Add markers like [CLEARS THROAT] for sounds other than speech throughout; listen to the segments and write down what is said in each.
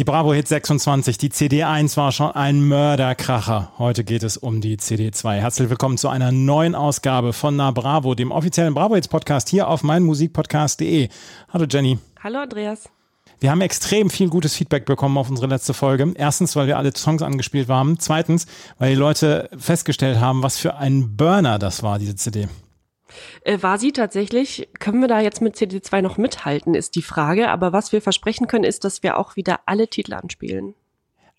Die Bravo Hit 26, die CD1 war schon ein Mörderkracher. Heute geht es um die CD2. Herzlich willkommen zu einer neuen Ausgabe von Na Bravo, dem offiziellen Bravo Hits Podcast hier auf meinmusikpodcast.de. Hallo Jenny. Hallo Andreas. Wir haben extrem viel gutes Feedback bekommen auf unsere letzte Folge. Erstens, weil wir alle Songs angespielt haben. Zweitens, weil die Leute festgestellt haben, was für ein Burner das war, diese CD. Äh, war sie tatsächlich, können wir da jetzt mit CD2 noch mithalten, ist die Frage. Aber was wir versprechen können, ist, dass wir auch wieder alle Titel anspielen.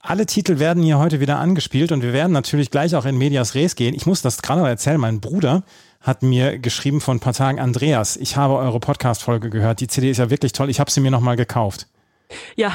Alle Titel werden hier heute wieder angespielt und wir werden natürlich gleich auch in Medias Res gehen. Ich muss das gerade erzählen. Mein Bruder hat mir geschrieben vor ein paar Tagen, Andreas, ich habe eure Podcast-Folge gehört. Die CD ist ja wirklich toll. Ich habe sie mir nochmal gekauft. Ja,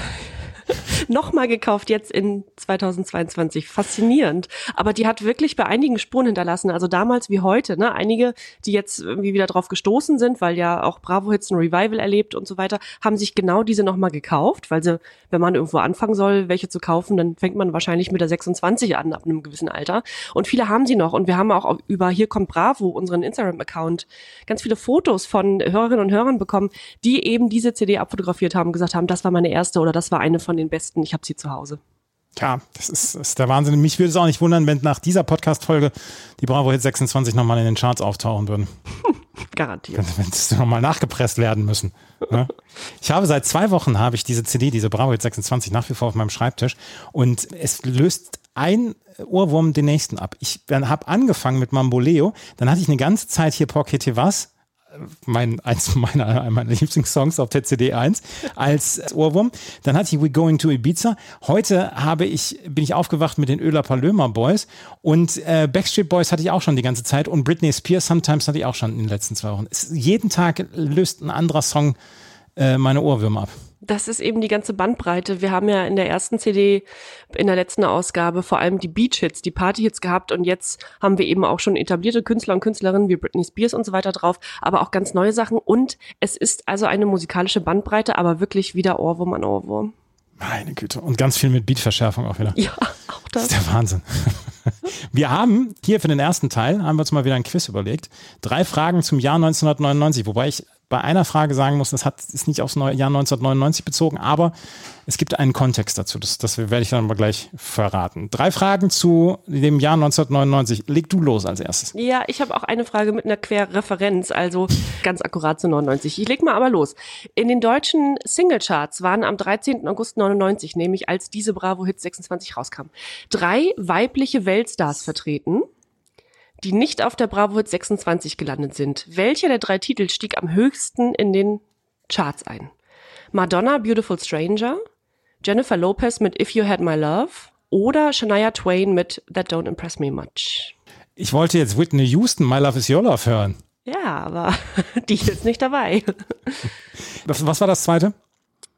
[LAUGHS] nochmal gekauft jetzt in 2022. Faszinierend. Aber die hat wirklich bei einigen Spuren hinterlassen. Also damals wie heute, ne? Einige, die jetzt irgendwie wieder drauf gestoßen sind, weil ja auch Bravo Hits ein Revival erlebt und so weiter, haben sich genau diese nochmal gekauft, weil sie, wenn man irgendwo anfangen soll, welche zu kaufen, dann fängt man wahrscheinlich mit der 26 an, ab einem gewissen Alter. Und viele haben sie noch. Und wir haben auch über Hier kommt Bravo, unseren Instagram-Account, ganz viele Fotos von Hörerinnen und Hörern bekommen, die eben diese CD abfotografiert haben, gesagt haben, das war meine erste oder das war eine von den besten. Ich habe sie zu Hause. Ja, das ist, das ist der Wahnsinn. Mich würde es auch nicht wundern, wenn nach dieser Podcast-Folge die Bravo Hit 26 nochmal in den Charts auftauchen würden. [LAUGHS] Garantiert. Wenn es nochmal nachgepresst werden müssen. Ne? Ich habe seit zwei Wochen habe ich diese CD, diese Bravo Hit 26 nach wie vor auf meinem Schreibtisch und es löst ein Ohrwurm den nächsten ab. Ich habe angefangen mit Mamboleo, dann hatte ich eine ganze Zeit hier Porquete Was, mein, eins meiner, meiner Lieblingssongs auf der CD 1 als Ohrwurm. Dann hatte ich We Going to Ibiza. Heute habe ich, bin ich aufgewacht mit den Öler Palömer Boys und äh, Backstreet Boys hatte ich auch schon die ganze Zeit und Britney Spears Sometimes hatte ich auch schon in den letzten zwei Wochen. Es, jeden Tag löst ein anderer Song äh, meine Ohrwürmer ab das ist eben die ganze Bandbreite. Wir haben ja in der ersten CD, in der letzten Ausgabe, vor allem die Beach-Hits, die Party-Hits gehabt und jetzt haben wir eben auch schon etablierte Künstler und Künstlerinnen wie Britney Spears und so weiter drauf, aber auch ganz neue Sachen und es ist also eine musikalische Bandbreite, aber wirklich wieder Ohrwurm an Ohrwurm. Meine Güte. Und ganz viel mit Beatverschärfung auch wieder. Ja, auch das. Das ist der Wahnsinn. [LAUGHS] Wir haben hier für den ersten Teil, haben wir uns mal wieder ein Quiz überlegt. Drei Fragen zum Jahr 1999, wobei ich bei einer Frage sagen muss, das hat, ist nicht aufs Jahr 1999 bezogen, aber es gibt einen Kontext dazu. Das, das werde ich dann mal gleich verraten. Drei Fragen zu dem Jahr 1999. Leg du los als erstes. Ja, ich habe auch eine Frage mit einer Querreferenz, also ganz akkurat zu 99. Ich leg mal aber los. In den deutschen Singlecharts waren am 13. August 99, nämlich als diese Bravo Hits 26 rauskam, drei weibliche Weltstars vertreten die nicht auf der Bravo Hit 26 gelandet sind. Welcher der drei Titel stieg am höchsten in den Charts ein? Madonna Beautiful Stranger, Jennifer Lopez mit If You Had My Love oder Shania Twain mit That Don't Impress Me Much? Ich wollte jetzt Whitney Houston My Love Is Your Love hören. Ja, aber [LAUGHS] die ist nicht dabei. Was, war das zweite?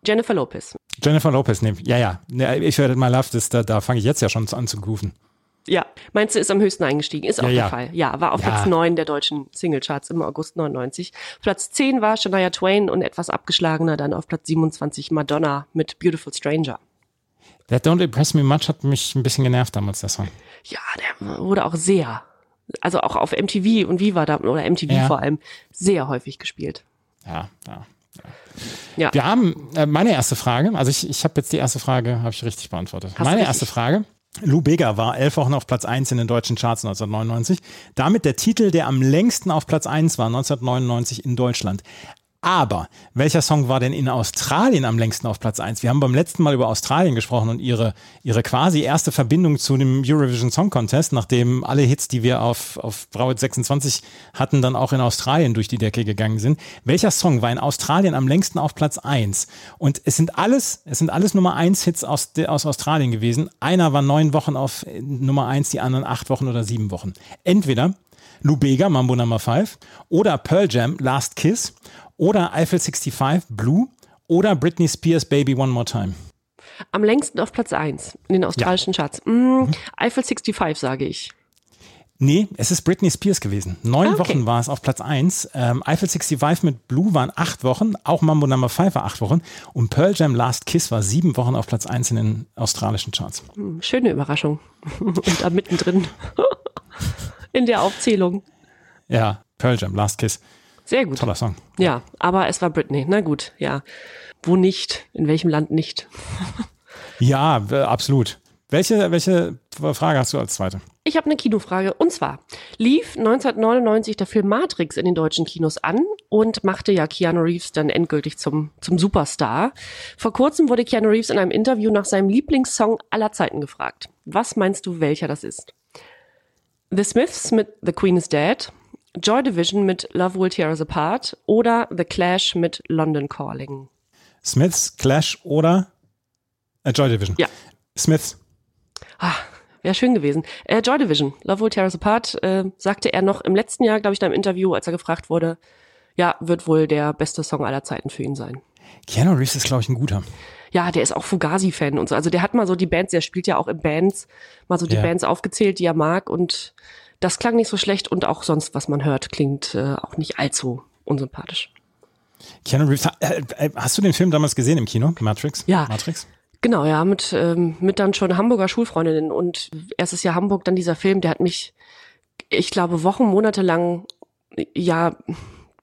Jennifer Lopez. Jennifer Lopez, nee, ja, ja. Ich höre My Love, das, da, da fange ich jetzt ja schon an zu grooven. Ja, meinst du, ist am höchsten eingestiegen? Ist auch ja, der ja. Fall. Ja, war auf Ja. Platz 9 der deutschen Singlecharts im August 99. Platz 10 war Shania Twain und etwas abgeschlagener dann auf Platz 27 Madonna mit Beautiful Stranger. That Don't Impress Me Much hat mich ein bisschen genervt damals, der Song. Ja, der wurde auch sehr, also auch auf MTV und Viva da, oder MTV Ja. vor allem, sehr häufig gespielt. Ja, ja. Ja. Wir haben äh, meine erste Frage, also ich, ich habe jetzt die erste Frage, habe ich richtig beantwortet. Hast meine erste Frage. Lou Bega war elf Wochen auf Platz 1 in den deutschen Charts 1999. Damit der Titel, der am längsten auf Platz 1 war 1999 in Deutschland. Aber welcher Song war denn in Australien am längsten auf Platz 1? Wir haben beim letzten Mal über Australien gesprochen und ihre, ihre quasi erste Verbindung zu dem Eurovision Song Contest, nachdem alle Hits, die wir auf, auf Brauet 26 hatten, dann auch in Australien durch die Decke gegangen sind. Welcher Song war in Australien am längsten auf Platz 1? Und es sind alles, es sind alles Nummer 1 Hits aus, aus Australien gewesen. Einer war neun Wochen auf Nummer 1, die anderen acht Wochen oder sieben Wochen. Entweder Lou Bega, Mambo Number 5, oder Pearl Jam, Last Kiss, oder Eiffel 65, Blue, oder Britney Spears, Baby One More Time. Am längsten auf Platz 1 in den australischen Charts. Mm, Eiffel 65, sage ich. Nee, es ist Britney Spears gewesen. Neun Ah, okay. Wochen war es auf Platz 1. Ähm, Eiffel 65 mit Blue waren acht Wochen. Auch Mambo Number 5 war acht Wochen. Und Pearl Jam Last Kiss war sieben Wochen auf Platz 1 in den australischen Charts. Hm, Schöne Überraschung. [LAUGHS] Und da mittendrin [LAUGHS] in der Aufzählung. Ja, Pearl Jam Last Kiss. Sehr gut. Toller Song. Ja, aber es war Britney. Na gut, ja. Wo nicht? In welchem Land nicht? [LAUGHS] Ja, absolut. Welche, welche Frage hast du als zweite? Ich habe eine Kinofrage. Und zwar lief 1999 der Film Matrix in den deutschen Kinos an und machte ja Keanu Reeves dann endgültig zum, zum Superstar. Vor kurzem wurde Keanu Reeves in einem Interview nach seinem Lieblingssong aller Zeiten gefragt. Was meinst du, welcher das ist? The Smiths mit The Queen is Dead, Joy Division mit Love Will Tear Us Apart oder The Clash mit London Calling? Smiths, Clash oder äh, Joy Division? Ja. Smiths. Ah, wäre schön gewesen. Äh, Joy Division, Love Will Tear Us Apart, äh, sagte er noch im letzten Jahr, glaube ich, da im Interview, als er gefragt wurde, ja, wird wohl der beste Song aller Zeiten für ihn sein. Keanu Reeves ist, glaube ich, ein guter. Ja, der ist auch Fugazi-Fan und so. Also der hat mal so die Bands, der spielt ja auch in Bands, mal so die Ja. Bands aufgezählt, die er mag und das klang nicht so schlecht und auch sonst, was man hört, klingt äh, auch nicht allzu unsympathisch. Keanu Reeves, äh, äh, hast du den Film damals gesehen im Kino? Matrix? Ja. Matrix? Genau, ja, mit, ähm, mit dann schon Hamburger Schulfreundinnen und erstes Jahr Hamburg, dann dieser Film, der hat mich, ich glaube, Wochen, Monate lang, ja,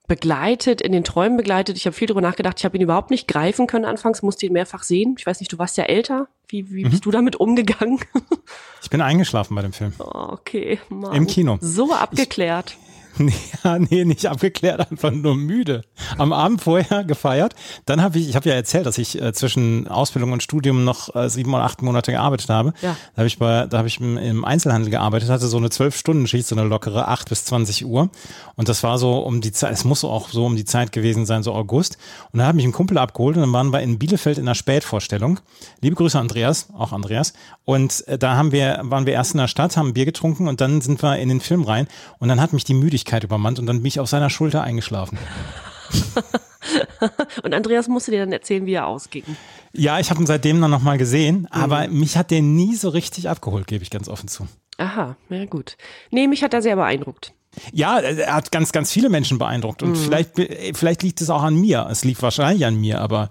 begleitet, in den Träumen begleitet. Ich habe viel darüber nachgedacht. Ich habe ihn überhaupt nicht greifen können anfangs, musste ihn mehrfach sehen. Ich weiß nicht, du warst ja älter. Wie, wie bist du damit umgegangen? [LAUGHS] Ich bin eingeschlafen bei dem Film. Oh, okay, Mann. Im Kino. So abgeklärt. [LAUGHS] Ja, nee, nicht abgeklärt, einfach nur müde. Am Abend vorher gefeiert. Dann habe ich, ich habe ja erzählt, dass ich äh, zwischen Ausbildung und Studium noch äh, sieben oder acht Monate gearbeitet habe. Ja. Da habe ich bei, da habe ich im, im Einzelhandel gearbeitet, hatte so eine zwölf Stunden Schicht, so eine lockere acht bis 20 Uhr. Und das war so um die Zeit, es muss auch so um die Zeit gewesen sein, so August. Und da hat mich ein Kumpel abgeholt und dann waren wir in Bielefeld in der Spätvorstellung. Liebe Grüße Andreas, auch Andreas. Und äh, da haben wir, waren wir erst in der Stadt, haben ein Bier getrunken und dann sind wir in den Film rein. Und dann hat mich die Müdigkeit übermannt und dann bin ich auf seiner Schulter eingeschlafen. [LAUGHS] Und Andreas musste dir dann erzählen, wie er ausging. Ja, ich habe ihn seitdem dann nochmal gesehen, Mhm. aber mich hat der nie so richtig abgeholt, gebe ich ganz offen zu. Aha, ja gut. Nee, mich hat er sehr beeindruckt. Ja, er hat ganz, ganz viele Menschen beeindruckt und vielleicht, vielleicht liegt es auch an mir. Es liegt wahrscheinlich an mir, aber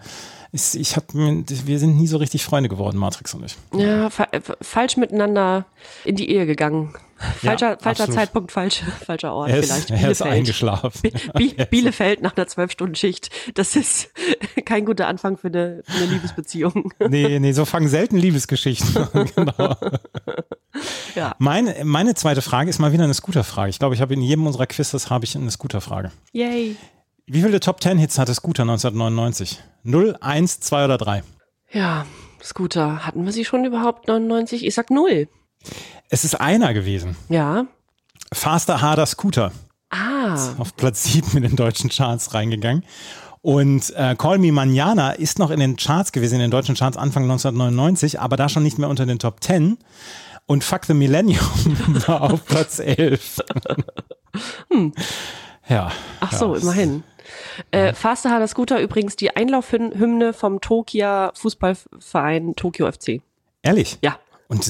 es, ich hab, wir sind nie so richtig Freunde geworden, Matrix und ich. Ja, fa äh, falsch miteinander in die Ehe gegangen. Falscher, Ja, falscher absolut. Zeitpunkt, falsch, falscher Ort Er ist, vielleicht. er ist eingeschlafen. Bi Bi [LAUGHS] Bielefeld nach einer Zwölf-Stunden-Schicht. Das ist [LAUGHS] kein guter Anfang für eine, für eine Liebesbeziehung. [LAUGHS] Nee, nee, so fangen selten Liebesgeschichten an. genau. Ja. Meine, meine zweite Frage ist mal wieder eine Scooter-Frage. Ich glaube, ich habe in jedem unserer Quizzes habe ich eine Scooter-Frage. Yay. Wie viele Top 10 Hits hatte Scooter 1999? 0, 1, 2 oder 3? Ja, Scooter. Hatten wir sie schon überhaupt 99? Ich sag null. Es ist einer gewesen. Ja. Faster, harder Scooter. Ah. Auf Platz 7 in den deutschen Charts reingegangen. Und äh, Call Me Manana ist noch in den Charts gewesen, in den deutschen Charts Anfang 1999, aber da schon nicht mehr unter den Top 10. Und Fuck the Millennium [LAUGHS] war auf Platz 11. [LAUGHS] Ja. Ach ja, so, immerhin. Äh, Faster Harder Scooter übrigens die Einlaufhymne vom Tokio Fußballverein Tokio FC. Ehrlich? Ja. Und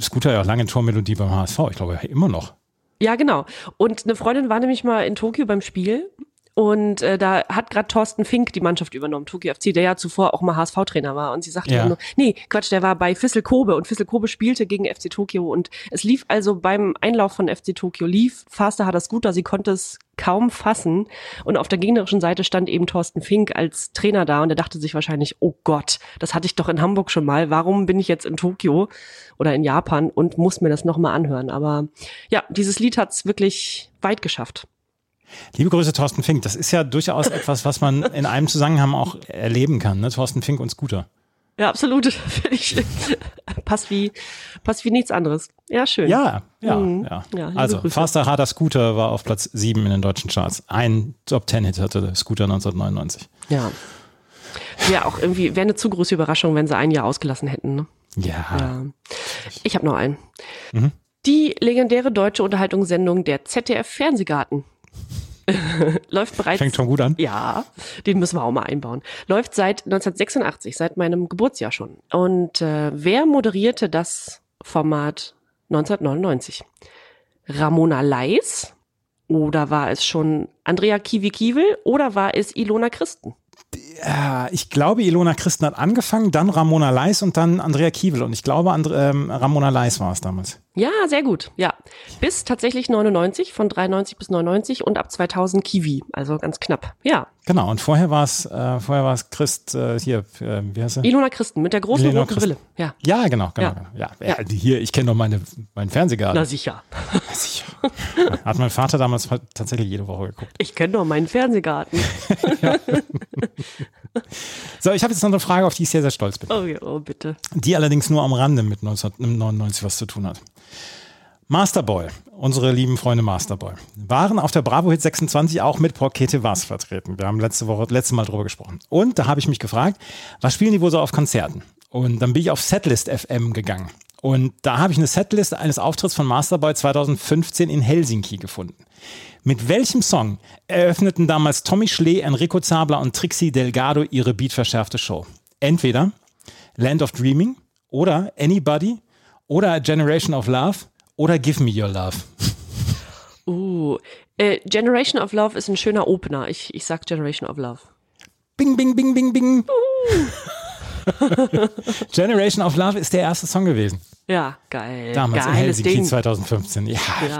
Scooter ja auch lange Tormelodie beim HSV. Ich glaube, immer noch. Ja, genau. Und eine Freundin war nämlich mal in Tokio beim Spiel und äh, da hat gerade Thorsten Fink die Mannschaft übernommen, Tokio FC, der ja zuvor auch mal HSV-Trainer war. Und sie sagte Ja. nur, nee, Quatsch, der war bei Vissel Kobe und Vissel Kobe spielte gegen FC Tokio und es lief also beim Einlauf von FC Tokio, lief Faster hat das Scooter, sie konnte es kaum fassen und auf der gegnerischen Seite stand eben Thorsten Fink als Trainer da und er dachte sich wahrscheinlich, oh Gott, das hatte ich doch in Hamburg schon mal, warum bin ich jetzt in Tokio oder in Japan und muss mir das nochmal anhören. Aber ja, dieses Lied hat's wirklich weit geschafft. Liebe Grüße, Thorsten Fink. Das ist ja durchaus etwas, was man in einem Zusammenhang auch erleben kann. Ne? Thorsten Fink und Scooter. Ja, absolut. [LAUGHS] Ich, passt wie, passt wie nichts anderes. Ja, schön. Ja, ja, Mhm. ja. Ja, also, Grüße. Faster Harder Scooter war auf Platz 7 in den deutschen Charts. Ein Top 10 Hit hatte der Scooter 1999. Ja. Wäre auch irgendwie, wäre eine zu große Überraschung, wenn sie ein Jahr ausgelassen hätten. Ne? Ja. Ja. Ich habe noch einen. Mhm. Die legendäre deutsche Unterhaltungssendung der ZDF Fernsehgarten. [LAUGHS] Läuft bereits. Fängt schon gut an. Ja, den müssen wir auch mal einbauen. Läuft seit 1986, seit meinem Geburtsjahr schon. Und äh, wer moderierte das Format 1999? Ramona Leis oder war es schon Andrea Kiwi-Kiewel oder war es Ilona Christen? Ja, ich glaube, Ilona Christen hat angefangen, dann Ramona Leis und dann Andrea Kiewel. Und ich glaube, Andre, ähm, Ramona Leis war es damals. Ja, sehr gut. Ja, bis tatsächlich 99, von 93 bis 99 und ab 2000 Kiwi, also ganz knapp. Ja. Genau. Und vorher war es, äh, vorher war es Christ äh, hier, äh, wie heißt er? Ilona Christen mit der großen Ilona roten. Brille. Ja. Ja, genau, genau. Ja. genau. Ja, ja. hier, ich kenne doch meine, meinen Fernsehgarten. Na sicher. [LAUGHS] Sicher. Hat mein Vater damals tatsächlich jede Woche geguckt. Ich kenne doch meinen Fernsehgarten. [LAUGHS] [LAUGHS] So, ich habe jetzt noch eine Frage, auf die ich sehr, sehr stolz bin. Oh, ja, oh bitte. die allerdings nur am Rande mit 1999 was zu tun hat. Masterboy, unsere lieben Freunde Masterboy, waren auf der Bravo Hit 26 auch mit Porkete Was vertreten. Wir haben letzte Woche, letzte Mal drüber gesprochen. Und da habe ich mich gefragt, was spielen die wohl so auf Konzerten? Und dann bin ich auf Setlist FM gegangen. Und da habe ich eine Setlist eines Auftritts von Masterboy 2015 in Helsinki gefunden. Mit welchem Song eröffneten damals Tommy Schlee, Enrico Zabler und Trixie Delgado ihre beatverschärfte Show? Entweder Land of Dreaming oder Anybody oder Generation of Love oder Give Me Your Love. Uh, äh, Generation of Love ist ein schöner Opener. Ich, ich sag Generation of Love. Bing, bing, bing, bing, bing. [LAUGHS] Generation of Love ist der erste Song gewesen. Ja, geil. Damals in Geiles Helsinki Ding. 2015. Ja, Ja.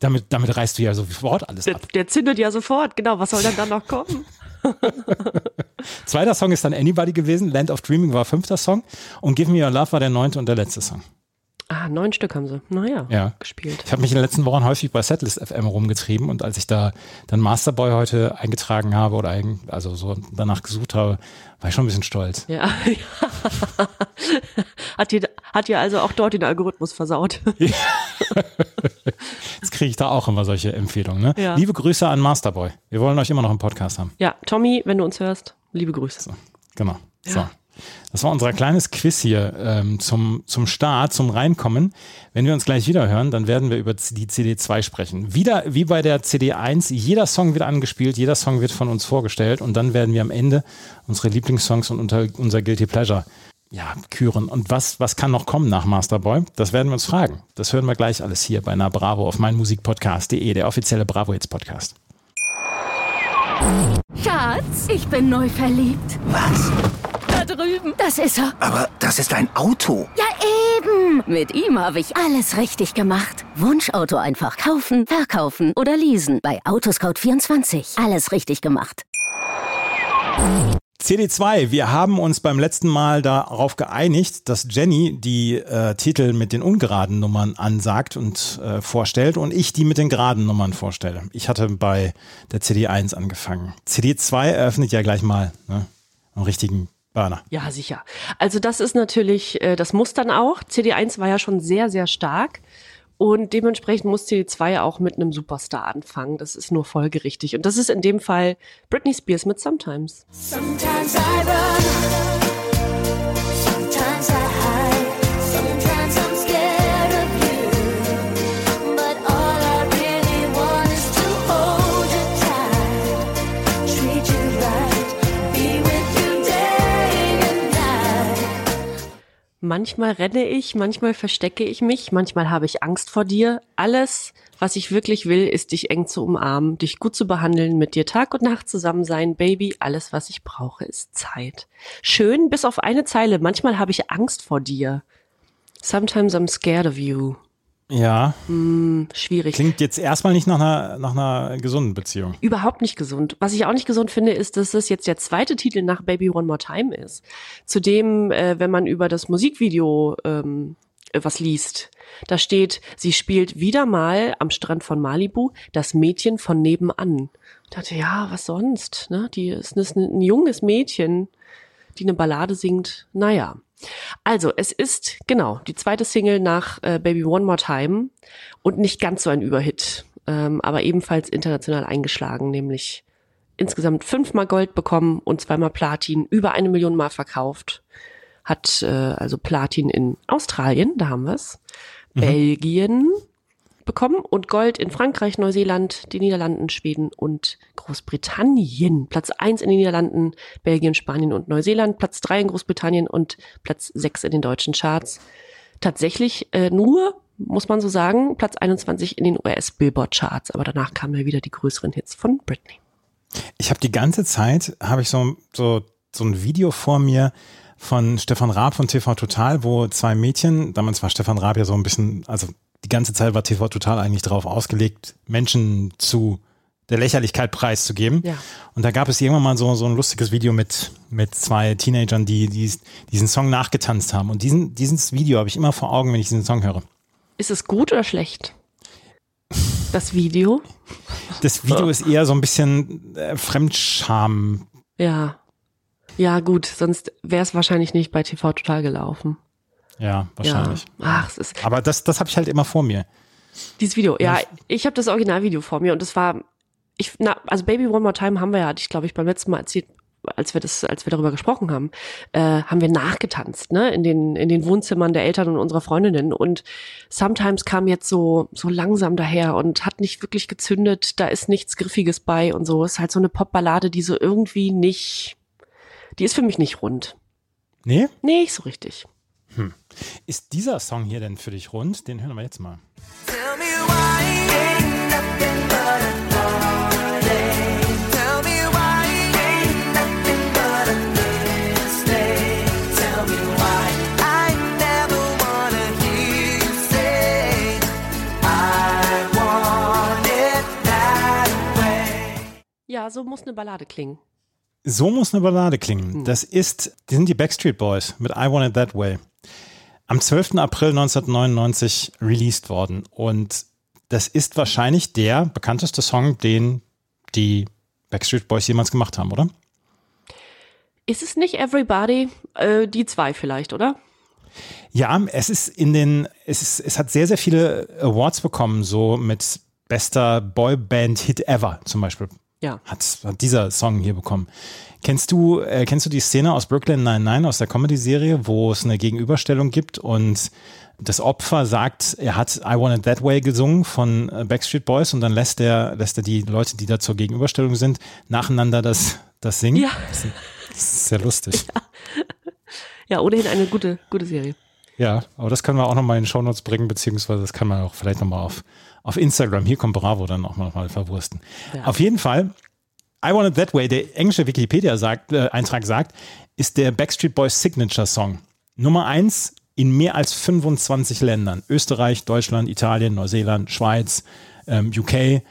Damit, damit reißt du ja sofort alles Der, ab. der zündet ja sofort. Genau, was soll denn dann noch kommen? [LAUGHS] Zweiter Song ist dann Anybody gewesen. Land of Dreaming war fünfter Song. Und Give Me Your Love war der neunte und der letzte Song. Ah, neun Stück haben sie. Naja, Ja. gespielt. Ich habe mich in den letzten Wochen häufig bei Setlist FM rumgetrieben und als ich da dann Masterboy heute eingetragen habe oder ein, also so danach gesucht habe, war ich schon ein bisschen stolz. Ja. [LAUGHS] hat, dir, hat dir also auch dort den Algorithmus versaut. [LAUGHS] Jetzt kriege ich da auch immer solche Empfehlungen. Ne? Ja. Liebe Grüße an Masterboy. Wir wollen euch immer noch im Podcast haben. Ja, Tommy, wenn du uns hörst, liebe Grüße. Genau. So. Das war unser kleines Quiz hier ähm, zum, zum Start, zum Reinkommen. Wenn wir uns gleich wieder hören, dann werden wir über die CD2 sprechen. Wieder wie bei der CD1, jeder Song wird angespielt, jeder Song wird von uns vorgestellt und dann werden wir am Ende unsere Lieblingssongs und unter, unser Guilty Pleasure ja, küren. Und was, was kann noch kommen nach Masterboy? Das werden wir uns fragen. Das hören wir gleich alles hier bei Na Bravo auf meinmusikpodcast.de, der offizielle Bravo Hits Podcast. Schatz, ich bin neu verliebt. Was? Da drüben. Das ist er. Aber das ist ein Auto. Ja, eben. Mit ihm habe ich alles richtig gemacht. Wunschauto einfach kaufen, verkaufen oder leasen. Bei Autoscout24. Alles richtig gemacht. CD2, wir haben uns beim letzten Mal darauf geeinigt, dass Jenny die äh, Titel mit den ungeraden Nummern ansagt und äh, vorstellt und ich die mit den geraden Nummern vorstelle. Ich hatte bei der CD1 angefangen. CD2 eröffnet ja gleich mal ne, einen richtigen Burner. Ja, sicher. Also das ist natürlich, äh, das muss dann auch. CD1 war ja schon sehr, sehr stark. Und dementsprechend muss CD2 auch mit einem Superstar anfangen. Das ist nur folgerichtig. Und das ist in dem Fall Britney Spears mit Sometimes. Sometimes I run, Manchmal renne ich, manchmal verstecke ich mich, manchmal habe ich Angst vor dir. Alles, was ich wirklich will, ist dich eng zu umarmen, dich gut zu behandeln, mit dir Tag und Nacht zusammen sein, Baby. Alles, was ich brauche, ist Zeit. Schön, bis auf eine Zeile. Manchmal habe ich Angst vor dir. Sometimes I'm scared of you. Ja, Schwierig. klingt jetzt erstmal nicht nach einer, nach einer gesunden Beziehung. überhaupt nicht gesund. Was ich auch nicht gesund finde, ist, dass es jetzt der zweite Titel nach Baby One More Time ist. Zudem, äh, wenn man über das Musikvideo ähm, äh, was liest, da steht, sie spielt wieder mal am Strand von Malibu das Mädchen von nebenan. Ich dachte, ja, was sonst? Ne? Die ist, ist ein, ein junges Mädchen, die eine Ballade singt. Naja. Also, es ist genau die zweite Single nach äh, Baby One More Time und nicht ganz so ein Überhit, ähm, aber ebenfalls international eingeschlagen, nämlich insgesamt fünfmal Gold bekommen und zweimal Platin, über eine Million Mal verkauft. Hat äh, also Platin in Australien, da haben wir es, Belgien, bekommen und Gold in Frankreich, Neuseeland, den Niederlanden, Schweden und Großbritannien. Platz eins in den Niederlanden, Belgien, Spanien und Neuseeland, Platz drei in Großbritannien und Platz sechs in den deutschen Charts. Tatsächlich äh, nur, muss man so sagen, Platz 21 in den US-Billboard-Charts, aber danach kamen ja wieder die größeren Hits von Britney. Ich habe die ganze Zeit, habe ich so, so, so ein Video vor mir von Stefan Raab von TV Total, wo zwei Mädchen, damals war Stefan Raab ja so ein bisschen, also die ganze Zeit war TV Total eigentlich darauf ausgelegt, Menschen zu der Lächerlichkeit preiszugeben. Ja. Und da gab es irgendwann mal so, so ein lustiges Video mit, mit zwei Teenagern, die, die diesen Song nachgetanzt haben. Und diesen, dieses Video habe ich immer vor Augen, wenn ich diesen Song höre. Ist es gut oder schlecht? Das Video? Das Video ist eher so ein bisschen äh, Fremdscham. Ja. Ja, gut, sonst wäre es wahrscheinlich nicht bei TV Total gelaufen. Ja, wahrscheinlich. Ja. Ach, es ist Aber das, das habe ich halt immer vor mir. dieses Video. Ja, ich habe das Originalvideo vor mir und es war ich na, also Baby One More Time haben wir ja, hatte ich glaube ich beim letzten Mal erzählt, als wir das als wir darüber gesprochen haben, äh, haben wir nachgetanzt, ne, in den in den Wohnzimmern der Eltern und unserer Freundinnen und sometimes kam jetzt so so langsam daher und hat nicht wirklich gezündet, da ist nichts griffiges bei und so, ist halt so eine Popballade, die so irgendwie nicht die ist für mich nicht rund. Nee? Nee, nicht so richtig. Ist dieser Song hier denn für dich rund? Den hören wir jetzt mal. Tell me why. Ja, so muss eine Ballade klingen. So muss eine Ballade klingen. Das ist, die sind die Backstreet Boys mit I Want It That Way. Am 12. April 1999 released worden. Und das ist wahrscheinlich der bekannteste Song, den die Backstreet Boys jemals gemacht haben, oder? Ist es nicht Everybody? Äh, die zwei vielleicht, oder? Ja, es ist in den, es ist, es hat sehr, sehr viele Awards bekommen, so mit bester Boyband-Hit ever zum Beispiel. Ja. Hat, hat dieser Song hier bekommen. Kennst du, äh, kennst du die Szene aus Brooklyn 99 aus der Comedy-Serie, wo es eine Gegenüberstellung gibt und das Opfer sagt, er hat I Want It That Way gesungen von äh, Backstreet Boys und dann lässt er, lässt er die Leute, die da zur Gegenüberstellung sind, nacheinander das, das singen. Ja. Das ist- sehr lustig. Ja, ohnehin eine gute, gute Serie. Ja, aber das können wir auch nochmal in den Shownotes bringen, beziehungsweise das kann man auch vielleicht nochmal auf, auf Instagram, hier kommt Bravo, dann auch nochmal verwursten. Ja. Auf jeden Fall, I Want It That Way, der englische Wikipedia-Eintrag sagt, ist der Backstreet Boys Signature Song. Nummer eins in mehr als 25 Ländern. Österreich, Deutschland, Italien, Neuseeland, Schweiz, ähm, UK.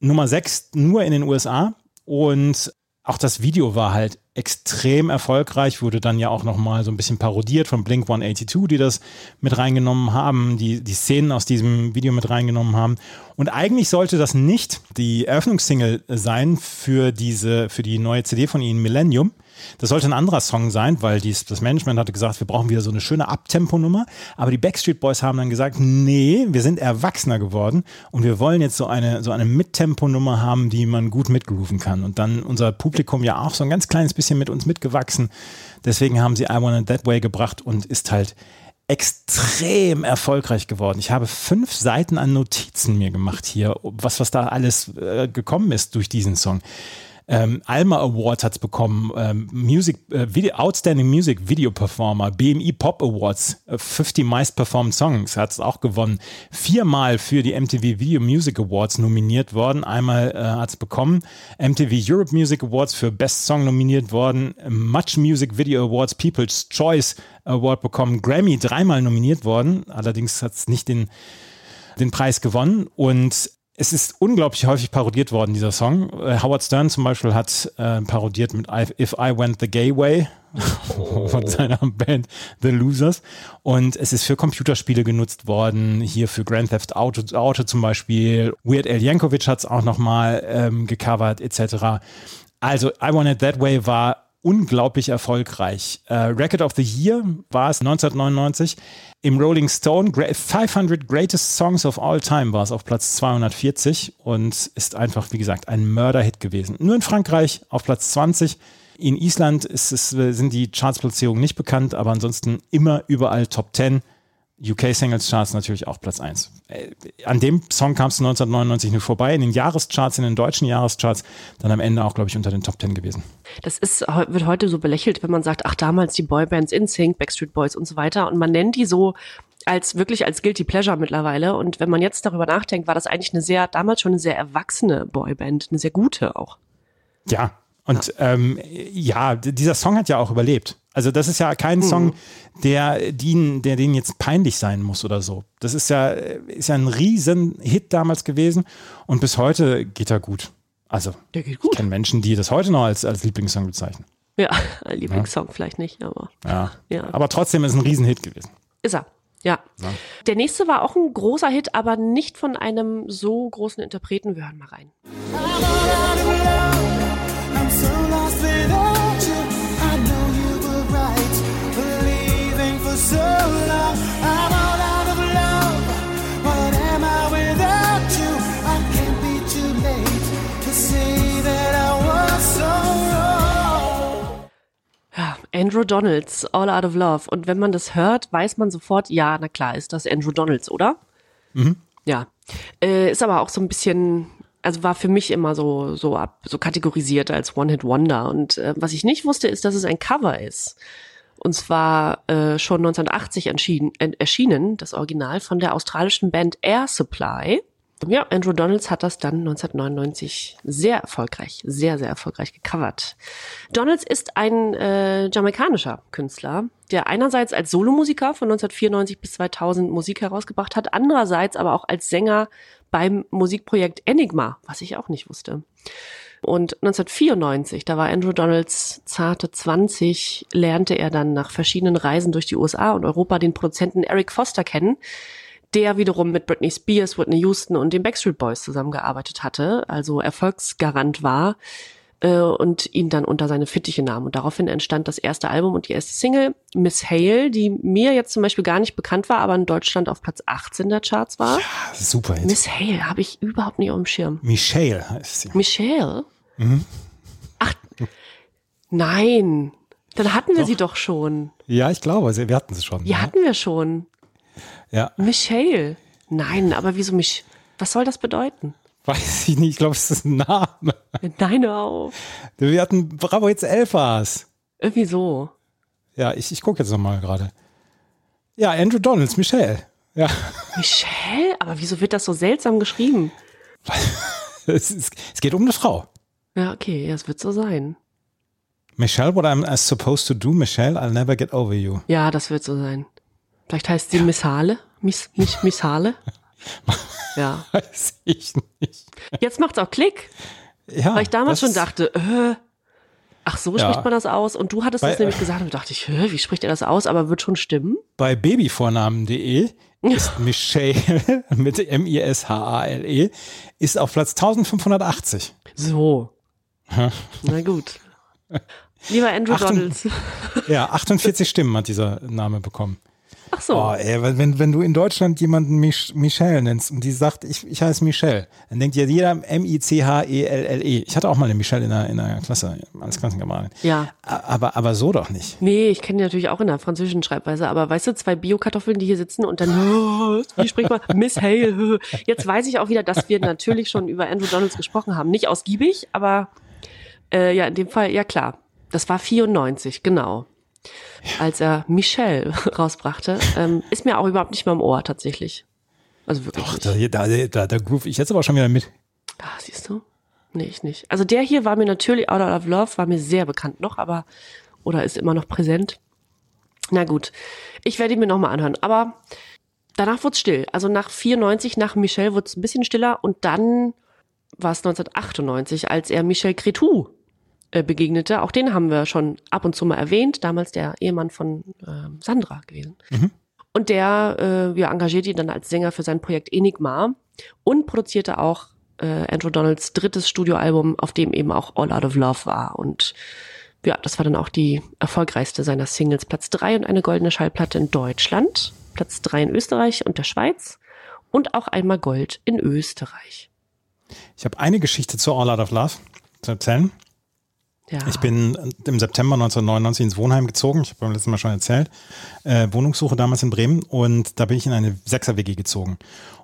Nummer sechs nur in den USA und auch das Video war halt extrem erfolgreich, wurde dann ja auch nochmal so ein bisschen parodiert von Blink 182, die das mit reingenommen haben, die die Szenen aus diesem Video mit reingenommen haben. Und eigentlich sollte das nicht die Eröffnungssingle sein für diese, für die neue CD von ihnen, Millennium. Das sollte ein anderer Song sein, weil dies, das Management hatte gesagt, wir brauchen wieder so eine schöne Abtempo-Nummer. Aber die Backstreet Boys haben dann gesagt, nee, wir sind erwachsener geworden und wir wollen jetzt so eine, so eine Mittempo-Nummer haben, die man gut mitgrooven kann. Und dann unser Publikum ja auch so ein ganz kleines bisschen mit uns mitgewachsen. Deswegen haben sie I Want It That Way gebracht und ist halt extrem erfolgreich geworden. Ich habe fünf Seiten an Notizen mir gemacht hier, was, was da alles äh, gekommen ist durch diesen Song. Ähm, Alma Award hat es bekommen, ähm, Music, äh, Video, Outstanding Music Video Performer, BMI Pop Awards, äh, 50 Meist Performed Songs hat es auch gewonnen. Viermal für die MTV Video Music Awards nominiert worden. Einmal äh, hat es bekommen. MTV Europe Music Awards für Best Song nominiert worden. Much Music Video Awards People's Choice Award bekommen. Grammy dreimal nominiert worden. Allerdings hat es nicht den den Preis gewonnen und es ist unglaublich häufig parodiert worden, dieser Song. Äh, Howard Stern zum Beispiel hat äh, parodiert mit If I Went the Gay Way von seiner Band The Losers. Und es ist für Computerspiele genutzt worden, hier für Grand Theft Auto, Auto zum Beispiel. Weird Al Yankovic hat es auch nochmal ähm, gecovert, etc. Also I Want It That Way war unglaublich erfolgreich. Äh, Record of the Year war es 1999. Im Rolling Stone Gra- 500 Greatest Songs of All Time war es auf Platz 240 und ist einfach, wie gesagt, ein Mörderhit gewesen. Nur in Frankreich auf Platz 20. In Island ist es, sind die Chartsplatzierungen nicht bekannt, aber ansonsten immer überall Top 10. UK Singles Charts natürlich auch Platz 1. An dem Song kam es 1999 nicht vorbei, in den Jahrescharts, in den deutschen Jahrescharts, dann am Ende auch, glaube ich, unter den Top 10 gewesen. Das ist, wird heute so belächelt, wenn man sagt, ach, damals die Boybands InSync, Backstreet Boys und so weiter. Und man nennt die so als wirklich als Guilty Pleasure mittlerweile. Und wenn man jetzt darüber nachdenkt, war das eigentlich eine sehr, damals schon eine sehr erwachsene Boyband, eine sehr gute auch. Ja, und ähm, ja, dieser Song hat ja auch überlebt. Also das ist ja kein Song, der, den, der denen jetzt peinlich sein muss oder so. Das ist ja, ist ja ein riesen Hit damals gewesen und bis heute geht er gut. Also Der geht ich gut. kenne Menschen, die das heute noch als, als Lieblingssong bezeichnen. Ja, [LAUGHS] [LAUGHS] Lieblingssong vielleicht nicht, aber Ja. Ja. Aber trotzdem ist ein Riesenhit gewesen. ist er. Ja. Der nächste war auch ein großer Hit, aber nicht von einem so großen Interpreten. Wir hören mal rein. Andrew Donalds, All Out of Love. Und wenn man das hört, weiß man sofort, ja, na klar, ist das Andrew Donalds, oder? Ja. Äh, ist aber auch so ein bisschen, also war für mich immer so, so ab, so kategorisiert als One-Hit-Wonder. Und äh, was ich nicht wusste, ist, dass es ein Cover ist. Und zwar äh, schon 1980 entschieden, äh, erschienen, das Original von der australischen Band Air Supply. Ja, Andrew Donalds hat das dann 1999 sehr erfolgreich, sehr, sehr erfolgreich gecovert. Donalds ist ein äh, jamaikanischer Künstler, der einerseits als Solomusiker von 1994 bis 2000 Musik herausgebracht hat, andererseits aber auch als Sänger beim Musikprojekt Enigma, was ich auch nicht wusste. Und 1994, da war Andrew Donalds zarte 20, lernte er dann nach verschiedenen Reisen durch die USA und Europa den Produzenten Eric Foster kennen, der wiederum mit Britney Spears, Whitney Houston und den Backstreet Boys zusammengearbeitet hatte, also Erfolgsgarant war äh, und ihn dann unter seine Fittiche nahm. Und daraufhin entstand das erste Album und die erste Single, Miss Hale, die mir jetzt zum Beispiel gar nicht bekannt war, aber in Deutschland auf Platz 18 der Charts war. Ah, Super Hit. Miss Hale habe ich überhaupt nicht auf dem Schirm. Michelle heißt sie. Michelle? Ach, nein. Dann hatten wir sie doch schon. Ja, ich glaube, wir hatten sie schon. Die hatten wir schon. Ja, Michelle. Nein, aber wieso mich? Was soll das bedeuten? weiß ich nicht. Ich glaube, es ist ein Name. Nein, auf. Wir hatten Bravo jetzt Elfas. Irgendwie so. Ja, ich, ich gucke jetzt nochmal gerade. Ja, Andrew Donalds, Michelle. Ja, Michelle? Aber wieso wird das so seltsam geschrieben? [LAUGHS] es, es geht um eine Frau. Ja, okay, ja, es wird so sein. Michelle, what I'm supposed to do, Michelle, I'll never get over you. Ja, das wird so sein. Vielleicht heißt sie Missale? Miss, Miss, Missale? [LAUGHS] Ja. Weiß ich nicht. Jetzt macht's auch Klick, Ja, weil ich damals schon dachte, äh, ach so Ja. spricht man das aus? Und du hattest Bei- das nämlich gesagt und dachte ich, hä, wie spricht er das aus? Aber wird schon stimmen? Bei babyvornamen.de [LAUGHS] ist Michelle mit M-I-S-H-A-L-E ist auf Platz 1580. So. Na gut. Lieber Andrew Achtung. Donalds. Ja, 48 Stimmen hat dieser Name bekommen. Ach so. Oh, ey, wenn, wenn du in Deutschland jemanden Mich Michelle nennst und die sagt, ich, ich heiße Michelle, dann denkt ja jeder M-I-C-H-E-L-L-E. E. Ich hatte auch mal eine Michelle in der, in der Klasse als Klassenkameradin. Ja. Aber, aber so doch nicht. Nee, ich kenne die natürlich auch in der französischen Schreibweise, aber weißt du, zwei Bio-Kartoffeln, die hier sitzen und dann, oh, [LAUGHS] wie spricht man? Miss Hale. Jetzt weiß ich auch wieder, dass wir natürlich schon über Andrew Donalds gesprochen haben. Nicht ausgiebig, aber äh, ja, in dem Fall, ja klar. Das war 94, genau. Als er Michelle [LAUGHS] rausbrachte. Ähm, ist mir auch überhaupt nicht mehr im Ohr, tatsächlich. Also wirklich Ach, nicht. da, da, da, da groove ich jetzt aber schon wieder mit. Ah, siehst du? Nee, ich nicht. Also der hier war mir natürlich, Out of Love, war mir sehr bekannt noch, aber, oder ist immer noch präsent. Na gut, ich werde ihn mir nochmal anhören. Aber danach wurde es still. Also nach 94, nach Michel wurde es ein bisschen stiller und dann war es 1998, als er Michel Cretou äh, begegnete. Auch den haben wir schon ab und zu mal erwähnt. Damals der Ehemann von ähm, Sandra gewesen. Und der äh, ja, engagiert ihn dann als Sänger für sein Projekt Enigma und produzierte auch äh, Andrew Donalds drittes Studioalbum, auf dem eben auch All Out of Love war. Und ja, das war dann auch die erfolgreichste seiner Singles. Platz drei und eine goldene Schallplatte in Deutschland, Platz drei in Österreich und der Schweiz und auch einmal Gold in Österreich. Ich habe eine Geschichte zu All Out of Love zu erzählen. Ja. Ich bin im September 1999 ins Wohnheim gezogen. Ich habe beim letzten Mal schon erzählt. Äh, Wohnungssuche damals in Bremen und da bin ich in eine Sechser-WG gezogen.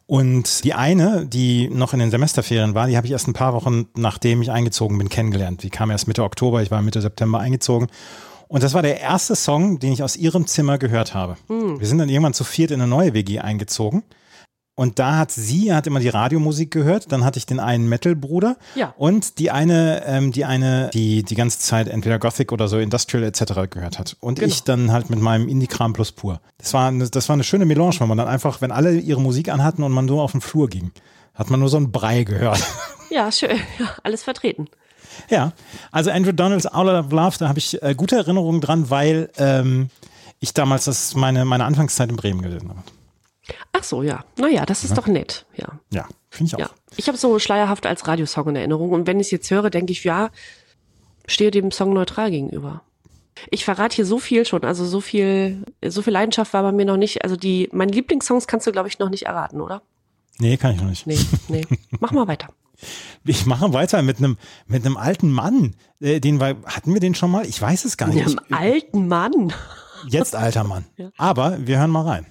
Und die eine, die noch in den Semesterferien war, die habe ich erst ein paar Wochen nachdem ich eingezogen bin kennengelernt. Die kam erst Mitte Oktober, ich war Mitte September eingezogen. Und das war der erste Song, den ich aus ihrem Zimmer gehört habe. Wir sind dann irgendwann zu viert in eine neue WG eingezogen. Und da hat sie, hat immer die Radiomusik gehört, dann hatte ich den einen Metal-Bruder Ja. und die eine, ähm, die eine, die die ganze Zeit entweder Gothic oder so Industrial etc. gehört hat. Und Genau. ich dann halt mit meinem Indie-Kram plus pur. Das war, eine, das war eine schöne Melange, wenn man dann einfach, wenn alle ihre Musik anhatten und man nur auf den Flur ging, hat man nur so einen Brei gehört. [LAUGHS] Ja, schön. Ja, alles vertreten. Ja, also Andrew Donalds All Out of Love, da habe ich äh, gute Erinnerungen dran, weil ähm, ich damals das meine, meine Anfangszeit in Bremen gelesen habe. Ach so, ja. Naja, das ist doch nett. Ja. Ja, finde ich auch. Ja. Ich habe so schleierhaft als Radiosong in Erinnerung. Und wenn ich es jetzt höre, denke ich, ja, stehe dem Song neutral gegenüber. Ich verrate hier so viel schon, also so viel, so viel Leidenschaft war bei mir noch nicht. Also die, meine Lieblingssongs kannst du, glaube ich, noch nicht erraten, oder? Nee, kann ich noch nicht. Nee, nee. Mach mal weiter. [LAUGHS] Ich mache weiter mit einem mit einem alten Mann. Äh, den wir, hatten wir den schon mal? Ich weiß es gar nicht. Einem alten Mann. Jetzt alter Mann. [LAUGHS] Aber wir hören mal rein.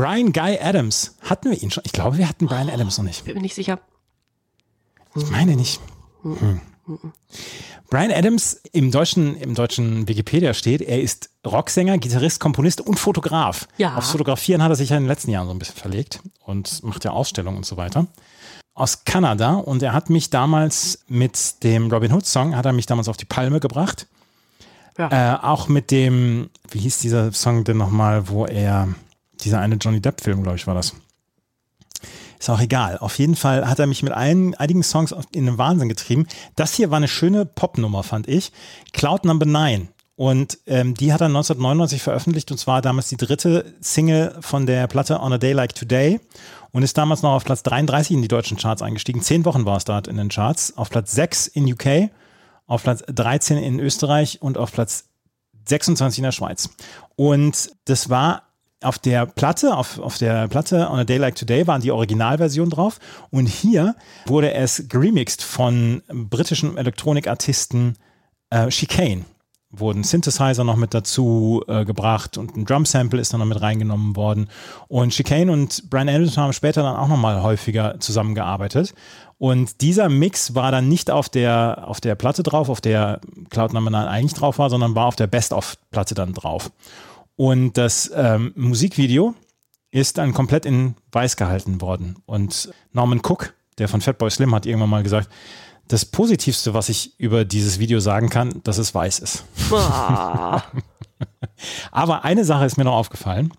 Brian Guy Adams. Hatten wir ihn schon? Ich glaube, wir hatten Brian Adams noch nicht. Bin mir nicht sicher. Ich meine nicht. Hm. Brian Adams im deutschen, im deutschen Wikipedia steht, er ist Rocksänger, Gitarrist, Komponist und Fotograf. Ja. Aufs Fotografieren hat er sich ja in den letzten Jahren so ein bisschen verlegt und macht ja Ausstellungen und so weiter. Aus Kanada und er hat mich damals mit dem Robin Hood Song, hat er mich damals auf die Palme gebracht. Ja. Äh, auch mit dem, wie hieß dieser Song denn nochmal, wo er, dieser eine Johnny Depp Film, glaube ich, war das. Ist auch egal. Auf jeden Fall hat er mich mit ein, einigen Songs in den Wahnsinn getrieben. Das hier war eine schöne Popnummer, fand ich. Cloud Number 9. Und ähm, die hat er 1999 veröffentlicht und zwar damals die dritte Single von der Platte On a Day Like Today und ist damals noch auf Platz 33 in die deutschen Charts eingestiegen. Zehn Wochen war es dort in den Charts. Auf Platz 6 in UK, auf Platz 13 in Österreich und auf Platz 26 in der Schweiz. Und das war auf der Platte, auf, auf der Platte On a Day Like Today waren die Originalversion drauf. Und hier wurde es geremixed von britischen Elektronikartisten äh, Chicane. Wurden Synthesizer noch mit dazu äh, gebracht und ein Drum-Sample ist dann noch mit reingenommen worden. Und Chicane und Brian Adams haben später dann auch nochmal häufiger zusammengearbeitet. Und dieser Mix war dann nicht auf der, auf der Platte drauf, auf der Cloud Number 9 eigentlich drauf war, sondern war auf der Best-of-Platte dann drauf. Und das ähm, Musikvideo ist dann komplett in weiß gehalten worden. Und Norman Cook, der von Fatboy Slim, hat irgendwann mal gesagt, das Positivste, was ich über dieses Video sagen kann, dass es weiß ist. Ah, [LAUGHS] Aber eine Sache ist mir noch aufgefallen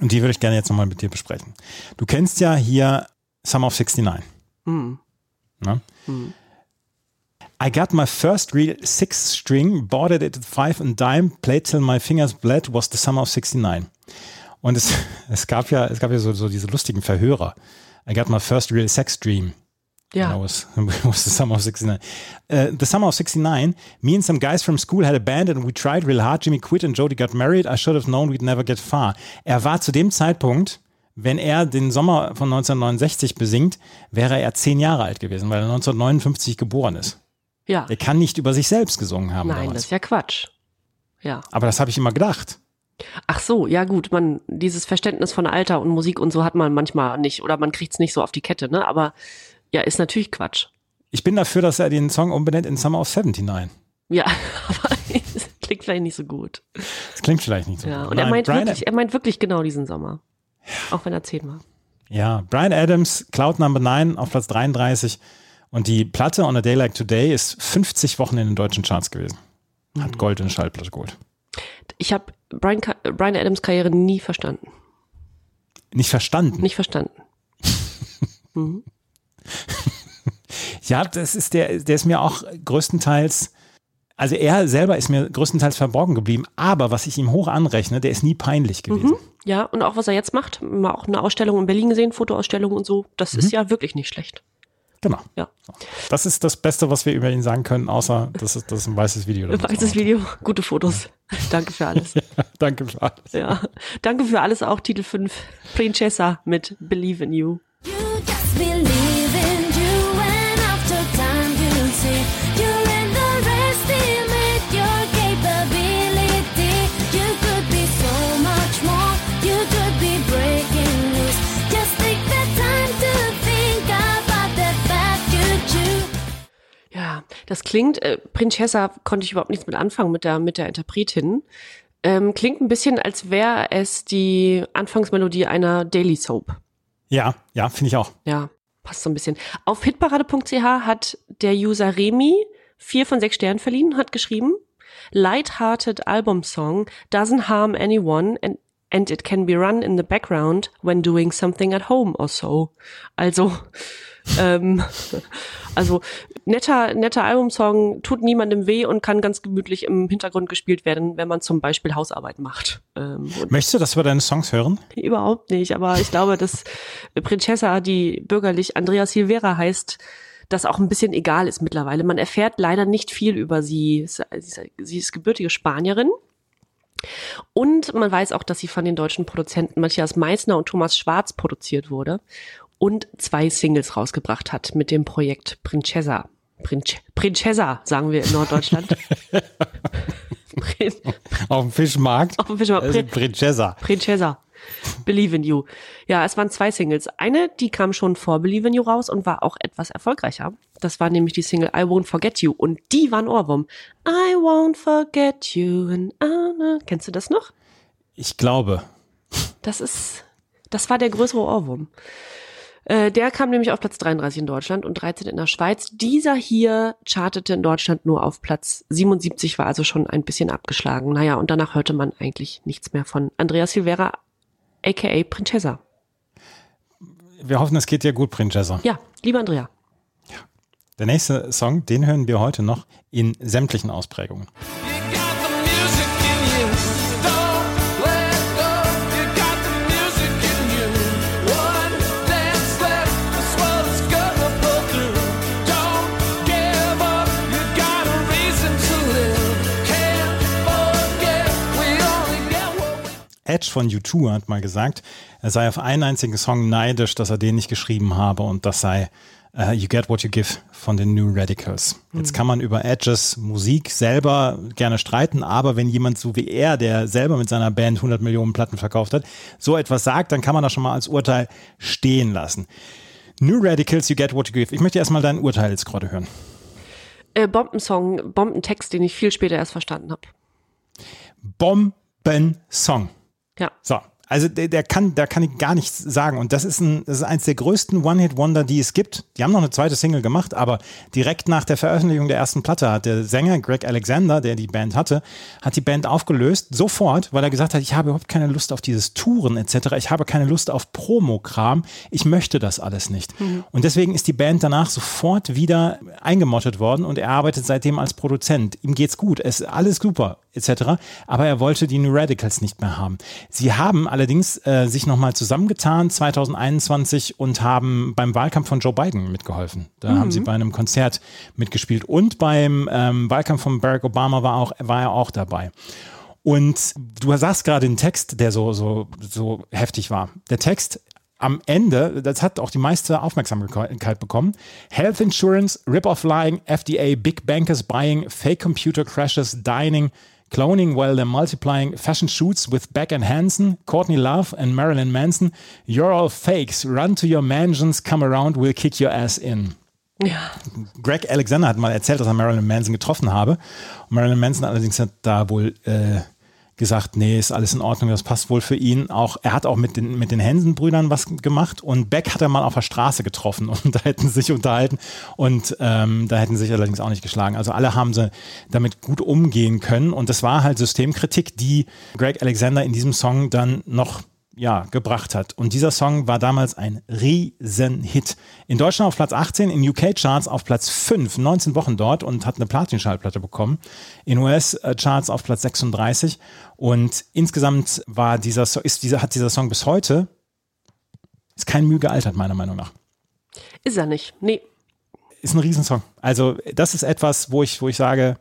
und die würde ich gerne jetzt nochmal mit dir besprechen. Du kennst ja hier Summer of 69. hm. Ne? I got my first real six string, bought it at five and dime, played till my fingers bled, was the summer of 69. Und es, [LAUGHS] es gab ja, es gab ja so, so diese lustigen Verhörer. I got my first real sex dream. Ja. That was, [LAUGHS] was the summer of 69. Uh, the summer of 69, me and some guys from school had a band and we tried real hard. Jimmy quit and Jody got married. I should have known we'd never get far. Er war zu dem Zeitpunkt, wenn er den Sommer von 1969 besingt, wäre er zehn Jahre alt gewesen, weil er 1959 geboren ist. Ja. Er kann nicht über sich selbst gesungen haben Nein, das ist ja Quatsch. Ja. Aber das habe ich immer gedacht. Ach so, ja gut, man, dieses Verständnis von Alter und Musik und so hat man manchmal nicht oder man kriegt's nicht so auf die Kette, ne? Aber ja, ist natürlich Quatsch. Ich bin dafür, dass er den Song umbenennt in Summer of 79. Ja, [LAUGHS] aber es klingt vielleicht nicht so gut. Das klingt vielleicht nicht so. Ja, gut. und er Nein, meint Brian, wirklich, er meint wirklich genau diesen Sommer. Auch wenn er zehn war. Ja, Brian Adams, Cloud Number 9 auf Platz 33. Und die Platte On a Day Like Today ist 50 Wochen in den deutschen Charts gewesen. Mhm. Hat Gold in Schallplatte geholt. Ich habe Brian, Brian Adams Karriere nie verstanden. Nicht verstanden. Nicht verstanden. [LAUGHS] Ja, das ist der, der ist mir auch größtenteils, also er selber ist mir größtenteils verborgen geblieben, aber was ich ihm hoch anrechne, der ist nie peinlich gewesen. Ja, und auch was er jetzt macht, mal auch eine Ausstellung in Berlin gesehen, Fotoausstellung und so, das Mhm. ist ja wirklich nicht schlecht. Genau. Ja. Das ist das Beste, was wir über ihn sagen können, außer das ist, das ist ein weißes Video. Man Weißes Video, gute Fotos. [LAUGHS] Danke für alles. [LAUGHS] Danke für alles. Ja. Danke für alles auch Titel 5. Princessa mit Believe in You. You das klingt, äh, Princessa konnte ich überhaupt nichts mit anfangen mit der, mit der Interpretin. Ähm, klingt ein bisschen, als wäre es die Anfangsmelodie einer Daily Soap. Ja, ja, finde ich auch. Ja, passt so ein bisschen. Auf hitparade.ch hat der User Remy vier von sechs Sternen verliehen, hat geschrieben, Lighthearted Album Song doesn't harm anyone and, and it can be run in the background when doing something at home or so. Also, ähm, [LAUGHS] also netter, netter Albumsong tut niemandem weh und kann ganz gemütlich im Hintergrund gespielt werden, wenn man zum Beispiel Hausarbeit macht. Ähm, Möchtest du, dass wir deine Songs hören? Überhaupt nicht, aber ich glaube, dass Princessa, die bürgerlich Andrea Silvera heißt, das auch ein bisschen egal ist mittlerweile. Man erfährt leider nicht viel über sie. Sie ist, sie ist gebürtige Spanierin. Und man weiß auch, dass sie von den deutschen Produzenten Matthias Meissner und Thomas Schwarz produziert wurde und zwei Singles rausgebracht hat mit dem Projekt Princessa. Prince, Princessa, sagen wir in Norddeutschland. [LAUGHS] Auf dem Fischmarkt. auf dem Fischmarkt. Prin- Princessa. Princessa. Believe in You. Ja, es waren zwei Singles. Eine, die kam schon vor Believe in You raus und war auch etwas erfolgreicher. Das war nämlich die Single I Won't Forget You und die war ein Ohrwurm. I won't forget you and I... Kennst du das noch? Ich glaube. Das ist, das war der größere Ohrwurm. Äh, der kam nämlich auf Platz 33 in Deutschland und 13 in der Schweiz. Dieser hier chartete in Deutschland nur auf Platz 77, war also schon ein bisschen abgeschlagen. Naja, und danach hörte man eigentlich nichts mehr von Andrea Silvera, aka Princessa. Wir hoffen, es geht dir gut, Princessa. Ja, lieber Andrea. Der nächste Song, den hören wir heute noch in sämtlichen Ausprägungen. Edge von U2 hat mal gesagt, er sei auf einen einzigen Song neidisch, dass er den nicht geschrieben habe und das sei äh, You Get What You Give von den New Radicals. Jetzt kann man über Edges Musik selber gerne streiten, aber wenn jemand so wie er, der selber mit seiner Band 100 Millionen Platten verkauft hat, so etwas sagt, dann kann man das schon mal als Urteil stehen lassen. New Radicals, You Get What You Give. Ich möchte erstmal dein Urteil jetzt gerade hören. Äh, Bombensong, Bombentext, den ich viel später erst verstanden habe. Bomben-Song. Ja. So, also der, der kann, da kann ich gar nichts sagen. Und das ist ein, das ist eins der größten One-Hit-Wonder, die es gibt. Die haben noch eine zweite Single gemacht, aber direkt nach der Veröffentlichung der ersten Platte hat der Sänger Greg Alexander, der die Band hatte, hat die Band aufgelöst, sofort, weil er gesagt hat, ich habe überhaupt keine Lust auf dieses Touren etc. Ich habe keine Lust auf Promokram. Ich möchte das alles nicht. Und deswegen ist die Band danach sofort wieder eingemottet worden und er arbeitet seitdem als Produzent. Ihm geht's gut, es ist alles super etc. Aber er wollte die New Radicals nicht mehr haben. Sie haben allerdings äh, sich nochmal zusammengetan 2021 und haben beim Wahlkampf von Joe Biden mitgeholfen. Da haben sie bei einem Konzert mitgespielt und beim ähm, Wahlkampf von Barack Obama war, auch, war er auch dabei. Und du sagst gerade den Text, der so, so, so heftig war. Der Text am Ende, das hat auch die meiste Aufmerksamkeit bekommen. Health Insurance, Rip-Off Lying, FDA, Big Bankers Buying, Fake Computer Crashes, Dining, Cloning while they're multiplying, Fashion Shoots with Beck and Hansen, Courtney Love and Marilyn Manson. You're all fakes. Run to your mansions, come around, we'll kick your ass in. Ja. Greg Alexander hat mal erzählt, dass er Marilyn Manson getroffen habe. Marilyn Manson allerdings hat da wohl äh, gesagt, nee, ist alles in Ordnung, das passt wohl für ihn. Auch er hat auch mit den mit den Hansen-Brüdern was gemacht und Beck hat er mal auf der Straße getroffen und [LAUGHS] da hätten sie sich unterhalten und ähm, da hätten sie sich allerdings auch nicht geschlagen. Also alle haben sie damit gut umgehen können und das war halt Systemkritik, die Greg Alexander in diesem Song dann noch ja, gebracht hat. Und dieser Song war damals ein Riesenhit. In Deutschland auf Platz 18, in UK-Charts auf Platz 5, 19 Wochen dort und hat eine Platin-Schallplatte bekommen. In US-Charts auf Platz 36. Und insgesamt war dieser, So- ist dieser, hat dieser Song bis heute, ist kein Mühe gealtert, meiner Meinung nach. Ist er nicht. Nee. ist ein Riesensong. Also das ist etwas, wo ich, wo ich sage,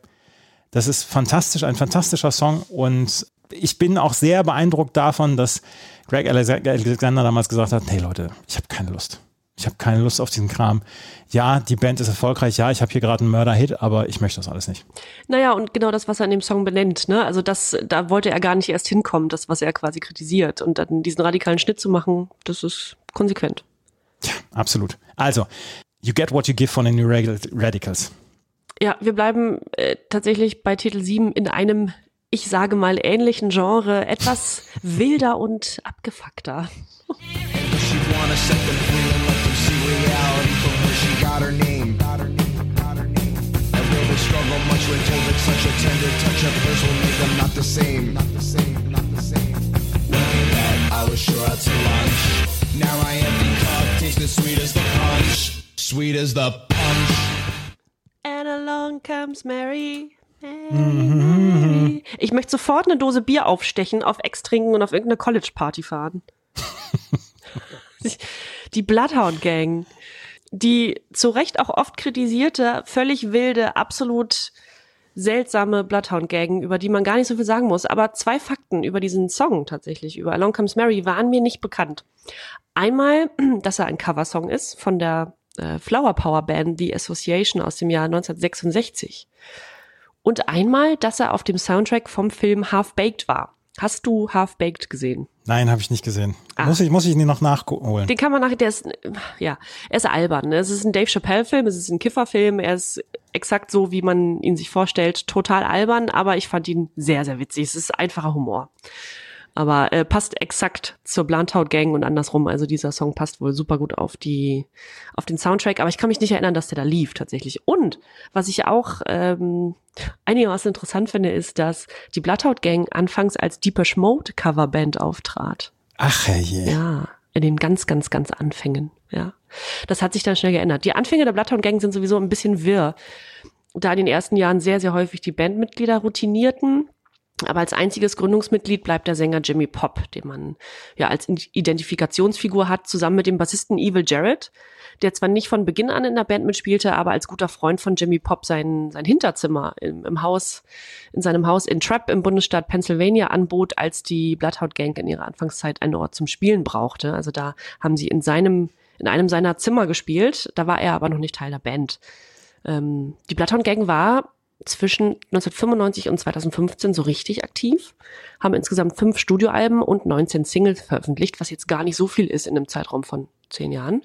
das ist fantastisch, ein fantastischer Song und ich bin auch sehr beeindruckt davon, dass Greg Alexander damals gesagt hat, hey Leute, ich habe keine Lust. Ich habe keine Lust auf diesen Kram. Ja, die Band ist erfolgreich, ja, ich habe hier gerade einen Mörder-Hit, aber ich möchte das alles nicht. Naja, und genau das, was er in dem Song benennt, ne? Also das, da wollte er gar nicht erst hinkommen, das, was er quasi kritisiert. Und dann diesen radikalen Schnitt zu machen, das ist konsequent. Absolut. Also, you get what you give von den New Rad- Radicals. Ja, wir bleiben äh, tatsächlich bei Titel 7 in einem, ich sage mal, ähnlichen Genre, etwas wilder und abgefuckter. Sweet as the punch. And along comes Mary. Ich möchte sofort eine Dose Bier aufstechen, auf Ex trinken und auf irgendeine College-Party fahren. die Bloodhound Gang, die zu Recht auch oft kritisierte, völlig wilde, absolut seltsame Bloodhound Gang, über die man gar nicht so viel sagen muss. Aber zwei Fakten über diesen Song tatsächlich, über Along Comes Mary, waren mir nicht bekannt. Einmal, [CLEARS THROAT] dass er ein Coversong ist von der äh, Flower Power Band The Association aus dem Jahr 1966. Und einmal, dass er auf dem Soundtrack vom Film Half Baked war. Hast du Half Baked gesehen? Nein, habe ich nicht gesehen. Ah. Muss ich, muss ich nie noch nachholen. Den kann man nachher, der ist, ja, er ist albern. Ne? Es ist ein Dave Chappelle-Film, es ist ein Kifferfilm, er ist exakt so, wie man ihn sich vorstellt, total albern, aber ich fand ihn sehr, sehr witzig. Es ist einfacher Humor. Aber äh, passt exakt zur Blunthaut Gang und andersrum. Also dieser Song passt wohl super gut auf die, auf den Soundtrack. Aber ich kann mich nicht erinnern, dass der da lief tatsächlich. Und was ich auch ähm, einigermaßen interessant finde, ist, dass die Bloodhound Gang anfangs als Deepesh Mode Coverband auftrat. Ach herrje. Ja, in den ganz, ganz, ganz Anfängen. Ja, das hat sich dann schnell geändert. Die Anfänge der Bloodhound Gang sind sowieso ein bisschen wirr, da in den ersten Jahren sehr, sehr häufig die Bandmitglieder routinierten. Aber als einziges Gründungsmitglied bleibt der Sänger Jimmy Pop, den man ja als Identifikationsfigur hat, zusammen mit dem Bassisten Evil Jarrett, der zwar nicht von Beginn an in der Band mitspielte, aber als guter Freund von Jimmy Pop sein, sein Hinterzimmer im, im Haus, in seinem Haus in Trapp im Bundesstaat Pennsylvania anbot, als die Bloodhound Gang in ihrer Anfangszeit einen Ort zum Spielen brauchte. Also da haben sie in seinem, in einem seiner Zimmer gespielt, da war er aber noch nicht Teil der Band. Ähm, die Bloodhound Gang war zwischen 1995 und 2015 so richtig aktiv, haben insgesamt fünf Studioalben und 19 Singles veröffentlicht, was jetzt gar nicht so viel ist in einem Zeitraum von zehn Jahren,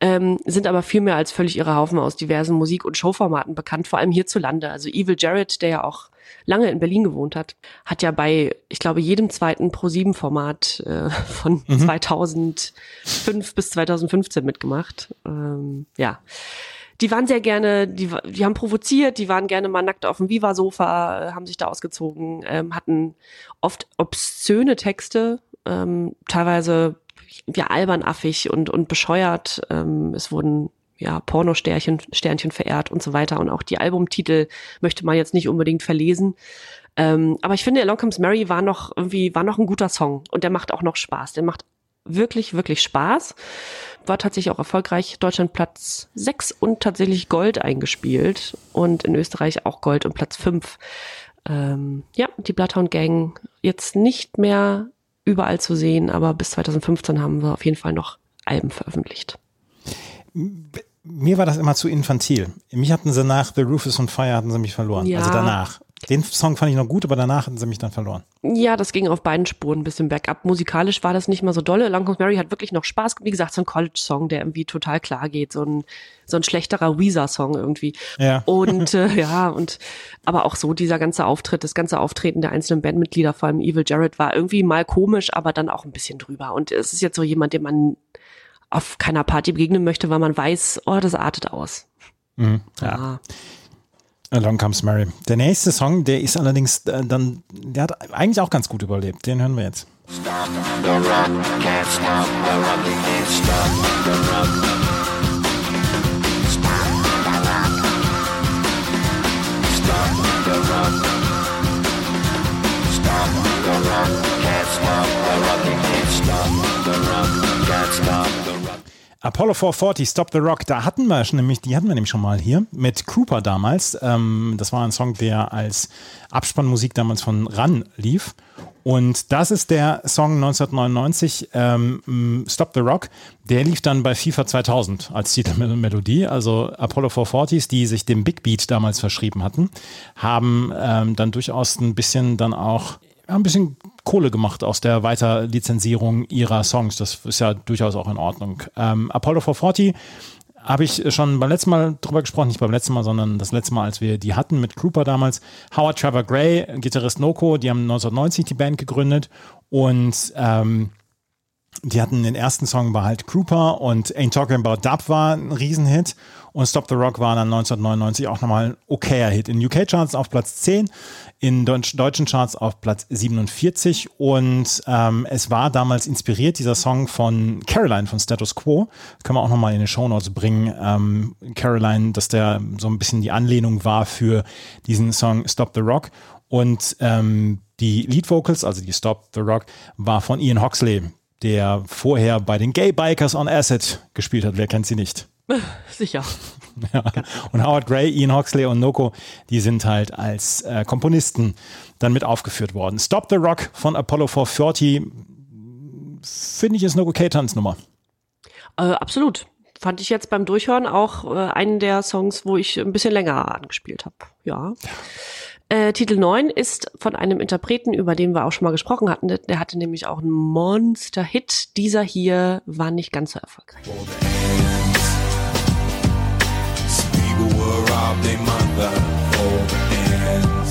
ähm, sind aber viel mehr als völlig ihre Haufen aus diversen Musik- und Showformaten bekannt, vor allem hierzulande. Also Evil Jarrett, der ja auch lange in Berlin gewohnt hat, hat ja bei, ich glaube, jedem zweiten Pro-7-Format äh, [LAUGHS] von 2005 bis 2015 mitgemacht. Ähm, ja die waren sehr gerne, die, die haben provoziert, die waren gerne mal nackt auf dem Viva-Sofa, äh, haben sich da ausgezogen, ähm, hatten oft obszöne Texte, ähm, teilweise ja albernaffig und, und bescheuert. Ähm, es wurden ja Pornosternchen Sternchen verehrt und so weiter. Und auch die Albumtitel möchte man jetzt nicht unbedingt verlesen. Ähm, aber ich finde, Along Comes Mary war noch irgendwie, war noch ein guter Song und der macht auch noch Spaß. Der macht wirklich, wirklich Spaß. War tatsächlich auch erfolgreich. Deutschland Platz 6 und tatsächlich Gold eingespielt. Und in Österreich auch Gold und Platz 5. Ähm, ja, die Bloodhound Gang jetzt nicht mehr überall zu sehen, aber bis 2015 haben wir auf jeden Fall noch Alben veröffentlicht. Mir war das immer zu infantil. Mich hatten sie nach The Roof is on Fire hatten sie mich verloren. Ja. Also danach. Den Song fand ich noch gut, aber danach hatten sie mich dann verloren. Ja, das ging auf beiden Spuren ein bisschen bergab. Musikalisch war das nicht mehr so dolle. Long Comes Mary hat wirklich noch Spaß. Wie gesagt, so ein College-Song, der irgendwie total klar geht. So ein, so ein schlechterer Weezer-Song irgendwie. Ja. Und äh, [LAUGHS] ja, und aber auch so dieser ganze Auftritt, das ganze Auftreten der einzelnen Bandmitglieder, vor allem Evil Jarrett, war irgendwie mal komisch, aber dann auch ein bisschen drüber. Und es ist jetzt so jemand, dem man auf keiner Party begegnen möchte, weil man weiß, oh, das artet aus. Mhm. Ja. Along Comes Mary. Der nächste Song, der ist allerdings äh, dann, der hat eigentlich auch ganz gut überlebt. Den hören wir jetzt. Apollo 440, Stop the Rock, da hatten wir schon nämlich, die hatten wir nämlich schon mal hier mit Cooper damals. Ähm, das war ein Song, der als Abspannmusik damals von Run lief. Und das ist der Song 1999, ähm, Stop the Rock. Der lief dann bei FIFA 2000 als Titelmelodie. Also Apollo 440s, die sich dem Big Beat damals verschrieben hatten, haben ähm, dann durchaus ein bisschen dann auch ein bisschen Kohle gemacht aus der Weiterlizenzierung ihrer Songs. Das ist ja durchaus auch in Ordnung. Ähm, Apollo 440 habe ich schon beim letzten Mal drüber gesprochen, nicht beim letzten Mal, sondern das letzte Mal, als wir die hatten mit Trooper damals. Howard Trevor Gray, Gitarrist Noko, die haben 1990 die Band gegründet und ähm, die hatten den ersten Song war halt Trooper und Ain't Talking About Dub war ein Riesenhit und Stop the Rock war dann 1999 auch nochmal ein okayer Hit. In UK-Charts auf Platz 10, in deutsch, deutschen Charts auf Platz 47 und ähm, es war damals inspiriert, dieser Song von Caroline von Status Quo. Können wir auch nochmal in die Shownotes bringen. Ähm, Caroline, dass der so ein bisschen die Anlehnung war für diesen Song Stop the Rock und ähm, die Lead Vocals, also die Stop the Rock, war von Ian Hoxley, der vorher bei den Gay Bikers on Acid gespielt hat. Wer kennt sie nicht? [LAUGHS] Sicher. Ja. Und Howard Gray, Ian Hoxley und Noko, die sind halt als äh, Komponisten dann mit aufgeführt worden. Stop the Rock von Apollo 440 finde ich ist eine okay Tanznummer. Äh, absolut. Fand ich jetzt beim Durchhören auch äh, einen der Songs, wo ich ein bisschen länger angespielt habe. Ja. Äh, Titel 9 ist von einem Interpreten, über den wir auch schon mal gesprochen hatten. Der, hatte nämlich auch einen Monster-Hit. Dieser hier war nicht ganz so erfolgreich. People their mother for the ends.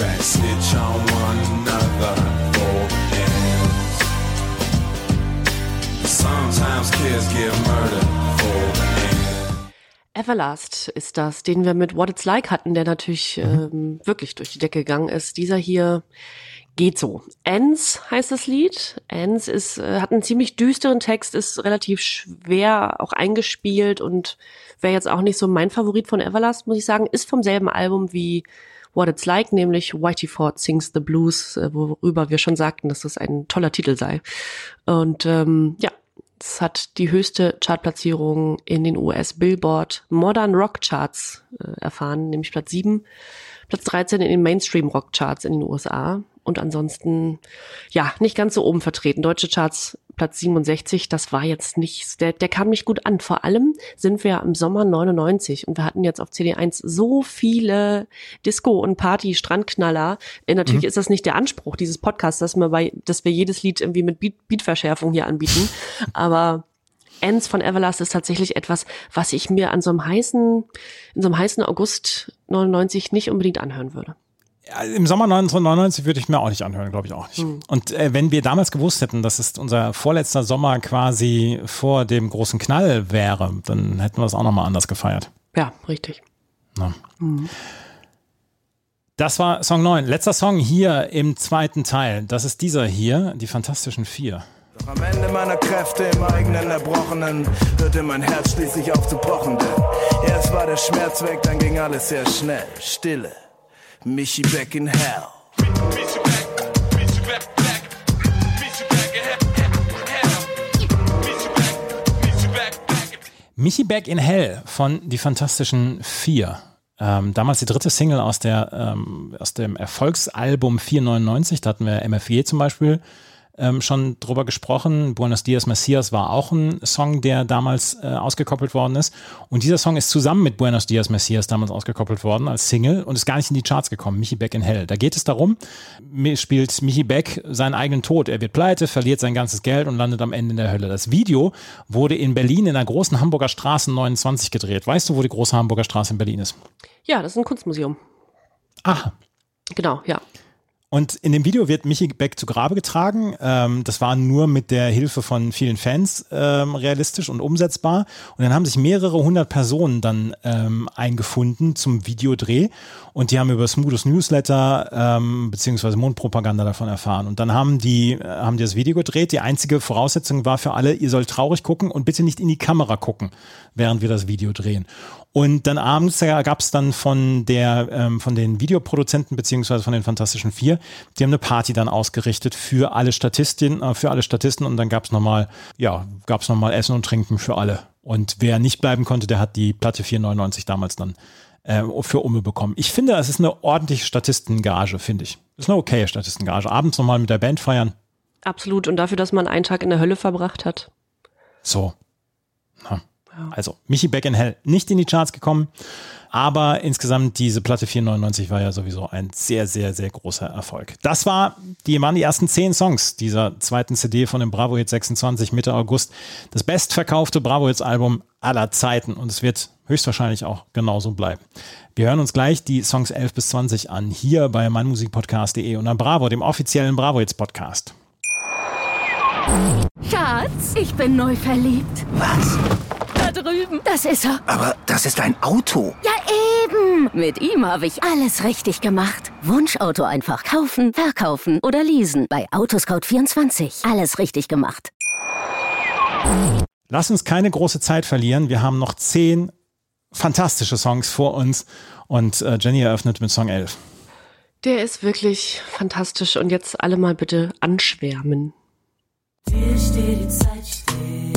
Rats snitch on one another for the ends. Sometimes kids get murdered ends. Everlast ist das, den wir mit What It's Like hatten, der natürlich ähm, wirklich durch die Decke gegangen ist. Dieser hier geht so. Ends heißt das Lied. Ends ist, äh, hat einen ziemlich düsteren Text, ist relativ schwer auch eingespielt und wäre jetzt auch nicht so mein Favorit von Everlast, muss ich sagen. Ist vom selben Album wie What It's Like, nämlich Whitey Ford Sings the Blues, äh, worüber wir schon sagten, dass das ein toller Titel sei. Und ähm, ja, es hat die höchste Chartplatzierung in den US Billboard Modern Rock Charts äh, erfahren, nämlich Platz 7, Platz 13 in den Mainstream Rock Charts in den USA und ansonsten ja, nicht ganz so oben vertreten. Deutsche Charts Platz 67, das war jetzt nicht, der, der kam nicht gut an. Vor allem sind wir im Sommer 99 und wir hatten jetzt auf CD1 so viele Disco- und Party-Strandknaller. Äh, Natürlich ist das nicht der Anspruch dieses Podcasts, dass wir bei, dass wir jedes Lied irgendwie mit Beat, Beatverschärfung hier anbieten. [LAUGHS] Aber Ends von Everlast ist tatsächlich etwas, was ich mir an so einem heißen, in so einem heißen August 99 nicht unbedingt anhören würde. Ja, Im Sommer 1999 würde ich mir auch nicht anhören, glaube ich auch nicht. Und äh, wenn wir damals gewusst hätten, dass es unser vorletzter Sommer quasi vor dem großen Knall wäre, dann hätten wir es auch nochmal anders gefeiert. Ja, richtig. Na. Das war Song 9. Letzter Song hier im zweiten Teil. Das ist dieser hier, die Fantastischen Vier. Doch am Ende meiner Kräfte im eigenen Erbrochenen hörte mein Herz schließlich auf zu pochen. Denn erst war der Schmerz weg, dann ging alles sehr schnell. Stille. Michi back in hell. Michi Back in Hell von Die Fantastischen Vier. Ähm, damals die dritte Single aus, der, ähm, aus dem Erfolgsalbum 499. Da hatten wir MFG zum Beispiel ähm, schon drüber gesprochen. Buenos Dias Messias war auch ein Song, der damals äh, ausgekoppelt worden ist. Und dieser Song ist zusammen mit Buenos Dias Messias damals ausgekoppelt worden als Single und ist gar nicht in die Charts gekommen. Michi Beck in Hell. Da geht es darum, spielt Michi Beck seinen eigenen Tod. Er wird pleite, verliert sein ganzes Geld und landet am Ende in der Hölle. Das Video wurde in Berlin in der großen Hamburger Straße 29 gedreht. Weißt du, wo die große Hamburger Straße in Berlin ist? Ja, das ist ein Kunstmuseum. Aha. Genau, ja. Und in dem Video wird Michi Beck zu Grabe getragen. Ähm, das war nur mit der Hilfe von vielen Fans ähm, realistisch und umsetzbar. Und dann haben sich mehrere hundert Personen dann ähm, eingefunden zum Videodreh. Und die haben über Smoothes Newsletter ähm, beziehungsweise Mundpropaganda davon erfahren. Und dann haben die, äh, haben die das Video gedreht. Die einzige Voraussetzung war für alle, ihr sollt traurig gucken und bitte nicht in die Kamera gucken, während wir das Video drehen. Und dann abends gab es dann von der, ähm, von den Videoproduzenten beziehungsweise von den Fantastischen Vier. Die haben eine Party dann ausgerichtet für alle Statistinnen, äh, für alle Statisten und dann gab es nochmal, ja, gab es nochmal Essen und Trinken für alle. Und wer nicht bleiben konnte, der hat die Platte 4,99 damals dann äh, für Umme bekommen. Ich finde, es ist eine ordentliche Statistengage, finde ich. Das ist eine okaye Statistengage. Abends nochmal mit der Band feiern. Absolut. Und dafür, dass man einen Tag in der Hölle verbracht hat. So. Na. Also, Michi Beck in Hell nicht in die Charts gekommen, aber insgesamt diese Platte 499 war ja sowieso ein sehr, sehr, sehr großer Erfolg. Das war, die waren die ersten zehn Songs dieser zweiten CD von dem Bravo Hit 26 Mitte August. Das bestverkaufte Bravo Hits Album aller Zeiten und es wird höchstwahrscheinlich auch genauso bleiben. Wir hören uns gleich die Songs 11 bis 20 an, hier bei meinmusikpodcast.de und an Bravo, dem offiziellen Bravo Hits Podcast. Schatz, ich bin neu verliebt. Was? Drüben. Das ist er. Aber das ist ein Auto. Ja, eben. Mit ihm habe ich alles richtig gemacht. Wunschauto einfach kaufen, verkaufen oder leasen. Bei Autoscout24. Alles richtig gemacht. Lass uns keine große Zeit verlieren. Wir haben noch zehn fantastische Songs vor uns und äh, Jenny eröffnet mit Song 11. Der ist wirklich fantastisch. Und jetzt alle mal bitte anschwärmen. Dir steht die Zeit still,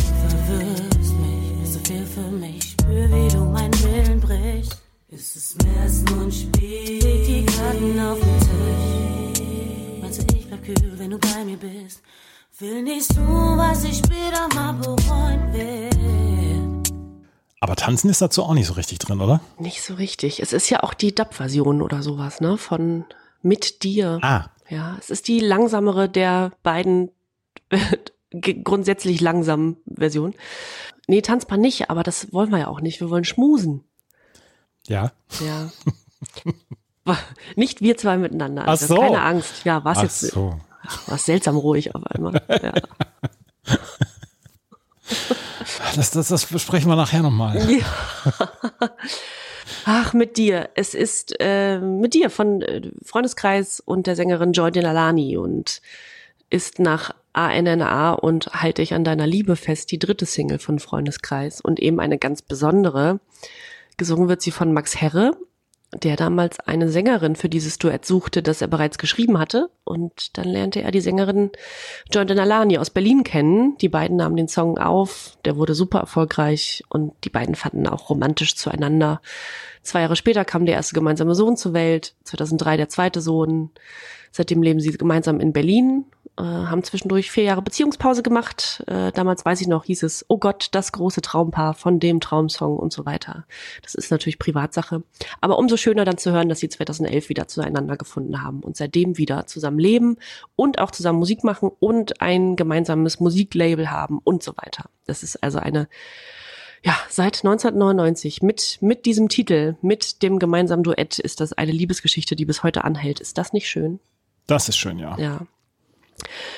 es als nur ein Spiel? Leg die Karten auf den Tisch. Meinst du, ich bleib kühl, wenn du bei mir bist? Will nicht tun, was ich später mal bereuen will. Aber tanzen ist dazu auch nicht so richtig drin, oder? Nicht so richtig. Es ist ja auch die Dub-Version oder sowas, ne? Von Mit dir. Ah, Ja, es ist die langsamere der beiden [LAUGHS] grundsätzlich langsamen Versionen. Nee, tanzbar nicht, aber das wollen wir ja auch nicht. Wir wollen schmusen. Ja. Ja. nicht wir zwei miteinander. Ach so. Keine Angst. Ja, Ach jetzt so. war seltsam ruhig auf einmal. Ja. [LAUGHS] Das, das, das besprechen wir nachher nochmal. Ach, mit dir. Es ist äh, mit dir von äh, Freundeskreis und der Sängerin Joy Delalani und ist nach ANNA und Halte ich an deiner Liebe fest die dritte Single von Freundeskreis und eben eine ganz besondere. Gesungen wird sie von Max Herre, der damals eine Sängerin für dieses Duett suchte, das er bereits geschrieben hatte. Und dann lernte er die Sängerin Joy Denalani aus Berlin kennen. Die beiden nahmen den Song auf, der wurde super erfolgreich und die beiden fanden auch romantisch zueinander. Zwei Jahre später kam der erste gemeinsame Sohn zur Welt, 2003 der zweite Sohn. Seitdem leben sie gemeinsam in Berlin, äh, haben zwischendurch vier Jahre Beziehungspause gemacht. Äh, damals weiß ich noch, hieß es, oh Gott, das große Traumpaar von dem Traumsong und so weiter. Das ist natürlich Privatsache. Aber umso schöner dann zu hören, dass sie 2011 wieder zueinander gefunden haben und seitdem wieder zusammen leben und auch zusammen Musik machen und ein gemeinsames Musiklabel haben und so weiter. Das ist also eine ja, seit 1999 mit, mit diesem Titel, mit dem gemeinsamen Duett ist das eine Liebesgeschichte, die bis heute anhält. Ist das nicht schön? Das ist schön, ja. Ja.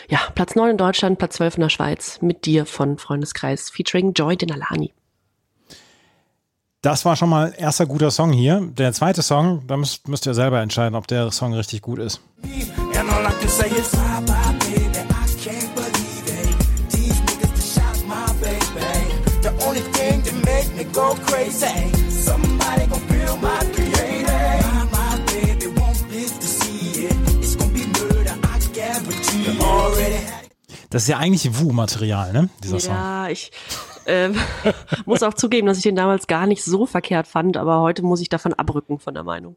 Ja, Platz 9 in Deutschland, Platz 12 in der Schweiz, mit dir von Freundeskreis, featuring Joy Denalani. Das war schon mal erster guter Song hier. Der zweite Song, da müsst, müsst ihr selber entscheiden, ob der Song richtig gut ist. And all Das ist ja eigentlich Wu-Material, ne? Dieser Song. Ja, ich ähm, [LAUGHS] muss auch zugeben, dass ich den damals gar nicht so verkehrt fand, aber heute muss ich davon abrücken von der Meinung.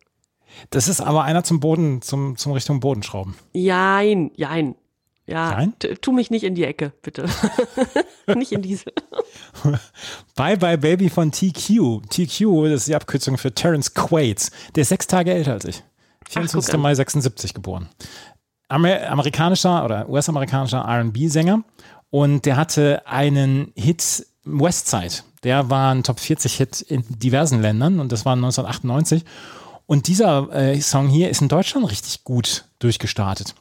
Das ist aber einer zum Boden, zum, zum Richtung Bodenschrauben. Jein, jein. Ja, Jein? t- tu mich nicht in die Ecke, bitte. [LAUGHS] nicht in diese. [LAUGHS] Bye Bye Baby von TQ. TQ, das ist die Abkürzung für Terence Quaid. Der ist sechs Tage älter als ich. 24. an. Mai 76 geboren. Amer amerikanischer oder US-amerikanischer RB-Sänger. Und der hatte einen Hit Westside. Der war ein Top 40-Hit in diversen Ländern und das war 1998. Und dieser äh, Song hier ist in Deutschland richtig gut durchgestartet.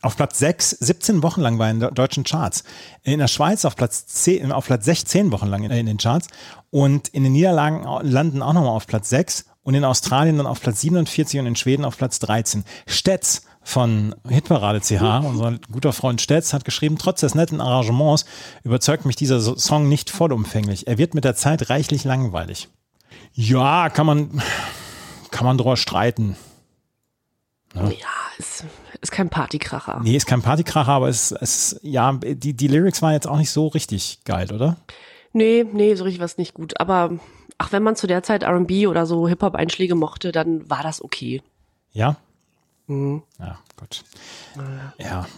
Auf Platz 6, 17 Wochen lang war in deutschen Charts. In der Schweiz auf Platz, 10, auf Platz 16 Wochen lang in, in den Charts. Und in den Niederlagen landen auch nochmal auf Platz 6. Und in Australien dann auf Platz 47 und in Schweden auf Platz 13. Stetz von Hitparade CH, unser guter Freund Stetz, hat geschrieben, trotz des netten Arrangements überzeugt mich dieser So- Song nicht vollumfänglich. Er wird mit der Zeit reichlich langweilig. Ja, kann man, kann man drüber streiten. Ja, es ist kein Partykracher. Nee, ist kein Partykracher, aber es, es ja, die, die Lyrics waren jetzt auch nicht so richtig geil, oder? Nee, nee, so richtig war es nicht gut. Aber ach, wenn man zu der Zeit R&B oder so Hip-Hop-Einschläge mochte, dann war das okay. Ja? Mhm. Ja, gut. Ja. [LAUGHS]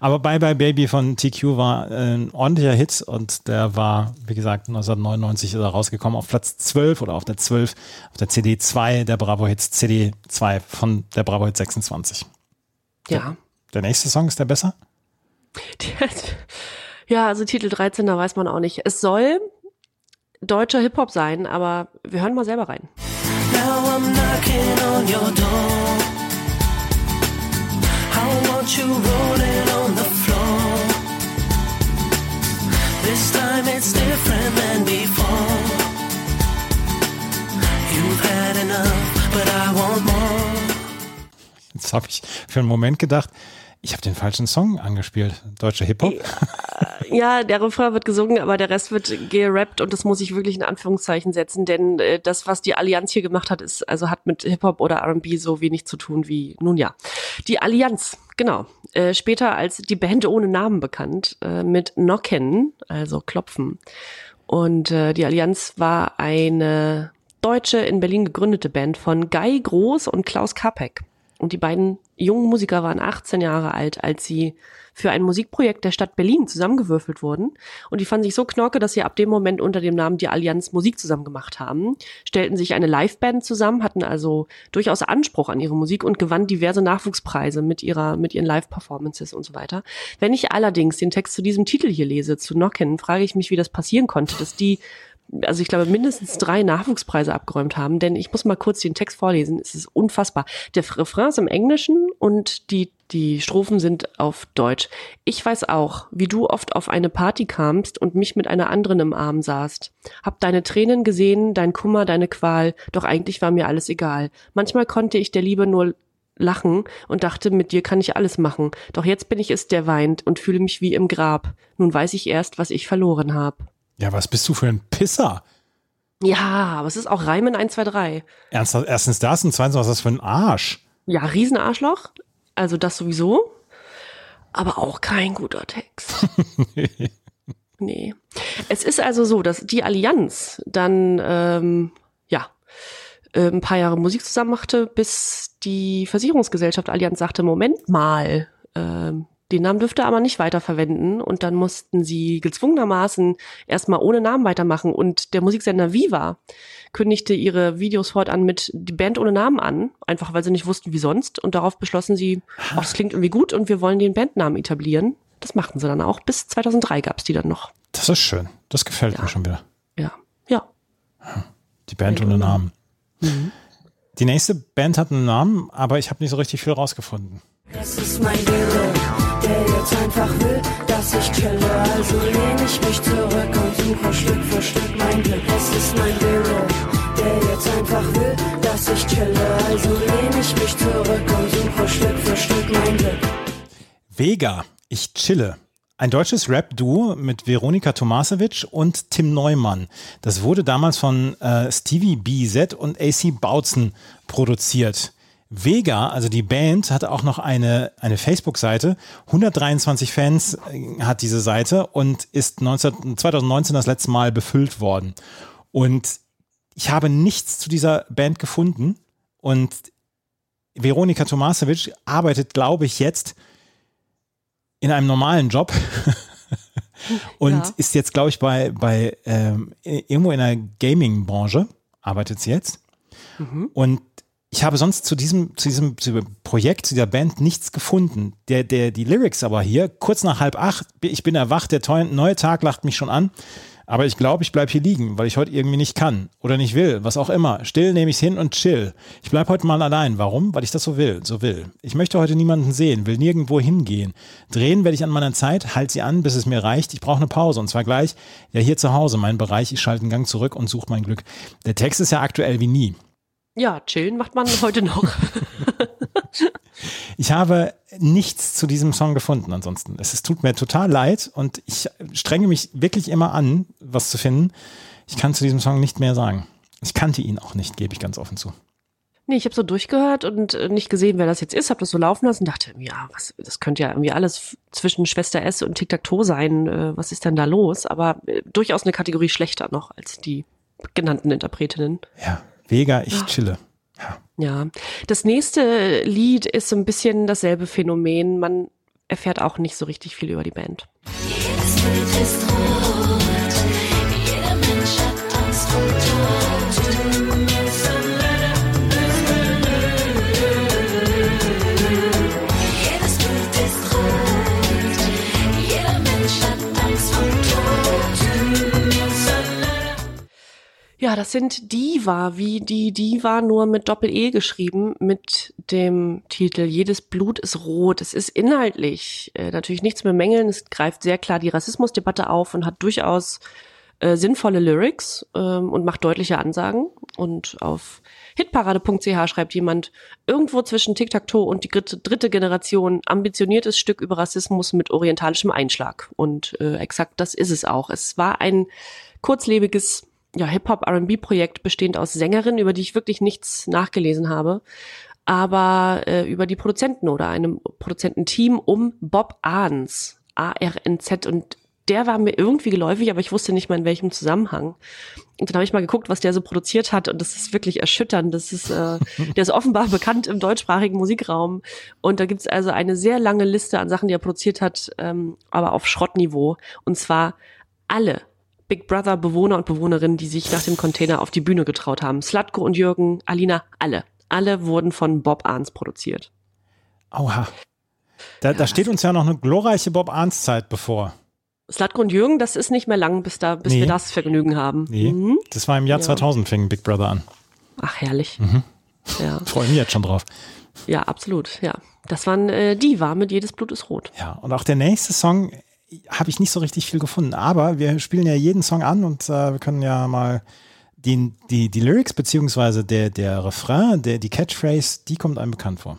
Aber Bye Bye Baby von TQ war äh, ein ordentlicher Hit und der war, wie gesagt, 1999 ist er rausgekommen auf Platz 12 oder auf der 12, auf der CD 2 der Bravo Hits, CD 2 von der Bravo Hits 26. Ja. Der nächste Song ist der besser? [LAUGHS] Ja, also Titel 13, da weiß man auch nicht. Es soll deutscher Hip-Hop sein, aber wir hören mal selber rein. I'm knocking on your door. I want you rolling on the floor. This time it's different than before. You've had enough, but I want more. Jetzt habe ich für einen Moment gedacht, ich habe den falschen Song angespielt. Deutscher Hip-Hop. Ja, der Refrain wird gesungen, aber der Rest wird gerappt und das muss ich wirklich in Anführungszeichen setzen, denn äh, das, was die Allianz hier gemacht hat, ist, also hat mit Hip-Hop oder R&B so wenig zu tun wie, nun ja. Die Allianz, genau. Äh, später als die Band ohne Namen bekannt, äh, mit Nocken, also Klopfen. Und äh, die Allianz war eine deutsche, in Berlin gegründete Band von Guy Groß und Klaus Kapek. Und die beiden jungen Musiker waren 18 Jahre alt, als sie für ein Musikprojekt der Stadt Berlin zusammengewürfelt wurden. Und die fanden sich so knorke, dass sie ab dem Moment unter dem Namen die Allianz Musik zusammen gemacht haben, stellten sich eine Liveband zusammen, hatten also durchaus Anspruch an ihre Musik und gewannen diverse Nachwuchspreise mit ihrer, mit ihren Live-Performances und so weiter. Wenn ich allerdings den Text zu diesem Titel hier lese, zu Nocken, frage ich mich, wie das passieren konnte, dass die also ich glaube, mindestens drei Nachwuchspreise abgeräumt haben, denn ich muss mal kurz den Text vorlesen. Es ist unfassbar. Der Refrain ist im Englischen und die, die Strophen sind auf Deutsch. Ich weiß auch, wie du oft auf eine Party kamst und mich mit einer anderen im Arm saßt. Hab deine Tränen gesehen, dein Kummer, deine Qual, doch eigentlich war mir alles egal. Manchmal konnte ich der Liebe nur lachen und dachte, mit dir kann ich alles machen. Doch jetzt bin ich es, der weint und fühle mich wie im Grab. Nun weiß ich erst, was ich verloren hab. Ja, was bist du für ein Pisser? Ja, aber es ist auch Reimen 1, 2, 3. Ernsthaft, erstens das und zweitens, was ist das für ein Arsch? Ja, Riesenarschloch. Also das sowieso. Aber auch kein guter Text. [LAUGHS] nee. Es ist also so, dass die Allianz dann, ähm, ja, äh, ein paar Jahre Musik zusammen machte, bis die Versicherungsgesellschaft Allianz sagte, Moment mal, ähm, den Namen dürfte er aber nicht weiterverwenden und dann mussten sie gezwungenermaßen erstmal ohne Namen weitermachen und der Musiksender Viva kündigte ihre Videos fortan mit die Band ohne Namen an, einfach weil sie nicht wussten wie sonst und darauf beschlossen sie, oh, das klingt irgendwie gut und wir wollen den Bandnamen etablieren. Das machten sie dann auch. Bis 2003 gab's die dann noch. Das ist schön. Das gefällt mir schon wieder. Ja, ja. Die Band ohne Namen. Die nächste Band hat einen Namen, aber ich habe nicht so richtig viel rausgefunden. Das ist mein Wille, der jetzt einfach will, dass ich chille. Also lehn ich mich zurück und suche Stück für Stück mein Glück. Es ist mein Wille, der jetzt einfach will, dass ich chille. Also lehn ich mich zurück und suche Stück für Stück mein Glück. Vega, ich chille. Ein deutsches Rap-Duo mit Veronika Tomasevic und Tim Neumann. Das wurde damals von äh, Stevie BZ und AC Bautzen produziert. Vega, also die Band, hatte auch noch eine, eine Facebook-Seite. 123 Fans äh, hat diese Seite und ist 19, 2019 das letzte Mal befüllt worden. Und ich habe nichts zu dieser Band gefunden. Und Veronika Tomasevic arbeitet, glaube ich, jetzt in einem normalen Job [LAUGHS] und Ja. ist jetzt, glaube ich, bei, bei ähm, irgendwo in der Gaming-Branche, arbeitet sie jetzt. Und ich habe sonst zu diesem, zu diesem, zu diesem Projekt, zu dieser Band nichts gefunden. Der, der, die Lyrics aber hier, kurz nach halb acht, ich bin erwacht, der neue Tag lacht mich schon an. Aber ich glaube, ich bleibe hier liegen, weil ich heute irgendwie nicht kann oder nicht will, was auch immer. Still nehme ich hin und chill. Ich bleibe heute mal allein. Warum? Weil ich das so will, so will. Ich möchte heute niemanden sehen, will nirgendwo hingehen. Drehen werde ich an meiner Zeit, halt sie an, bis es mir reicht. Ich brauche eine Pause und zwar gleich, ja hier zu Hause, mein Bereich. Ich schalte einen Gang zurück und suche mein Glück. Der Text ist ja aktuell wie nie. Ja, chillen macht man heute noch. Ich habe nichts zu diesem Song gefunden ansonsten. Es, es tut mir total leid und ich strenge mich wirklich immer an, was zu finden. Ich kann zu diesem Song nicht mehr sagen. Ich kannte ihn auch nicht, gebe ich ganz offen zu. Nee, ich habe so durchgehört und äh, nicht gesehen, wer das jetzt ist, habe das so laufen lassen und dachte, ja, was, das könnte ja irgendwie alles zwischen Schwester S und Tic-Tac-Toe sein. Äh, was ist denn da los? Aber äh, durchaus eine Kategorie schlechter noch als die genannten Interpretinnen. Ja, Vega, ich chille. Ja, das nächste Lied ist so ein bisschen dasselbe Phänomen. Man erfährt auch nicht so richtig viel über die Band. Jedes Bild ist rot, jeder Mensch hat Angst vor Ja, das sind Diva, wie die Diva nur mit Doppel-E geschrieben, mit dem Titel Jedes Blut ist rot. Es ist inhaltlich äh, natürlich nichts bemängeln. Es greift sehr klar die Rassismusdebatte auf und hat durchaus äh, sinnvolle Lyrics ähm, und macht deutliche Ansagen. Und auf hitparade.ch schreibt jemand, irgendwo zwischen Tic-Tac-Toe und die dritte, dritte Generation ambitioniertes Stück über Rassismus mit orientalischem Einschlag. Und äh, exakt das ist es auch. Es war ein kurzlebiges ja, Hip-Hop-R&B-Projekt bestehend aus Sängerinnen, über die ich wirklich nichts nachgelesen habe, aber äh, über die Produzenten oder einem Produzententeam um Bob Arns, A-R-N-Z und der war mir irgendwie geläufig, aber ich wusste nicht mal in welchem Zusammenhang. Und dann habe ich mal geguckt, was der so produziert hat und das ist wirklich erschütternd. Das ist, äh, [LAUGHS] der ist offenbar bekannt im deutschsprachigen Musikraum und da gibt's also eine sehr lange Liste an Sachen, die er produziert hat, ähm, aber auf Schrottniveau und zwar alle Big Brother Bewohner und Bewohnerinnen, die sich nach dem Container auf die Bühne getraut haben. Slatko und Jürgen, Alina, alle. Alle wurden von Bob Arns produziert. Aua. Da, da steht uns ja noch eine glorreiche Bob Arns-Zeit bevor. Slatko und Jürgen, das ist nicht mehr lang, bis da, bis Nee. wir das Vergnügen haben. Nee, Mhm. das war im Jahr Ja. 2000 fing Big Brother an. Ach, herrlich. Mhm. Ja. [LAUGHS] Freue mich jetzt schon drauf. ja, absolut. Ja, das waren äh, die war mit jedes Blut ist rot. Ja, und auch der nächste Song habe ich nicht so richtig viel gefunden, aber wir spielen ja jeden Song an und äh, wir können ja mal die, die, die Lyrics beziehungsweise der, der Refrain, der, die Catchphrase, die kommt einem bekannt vor.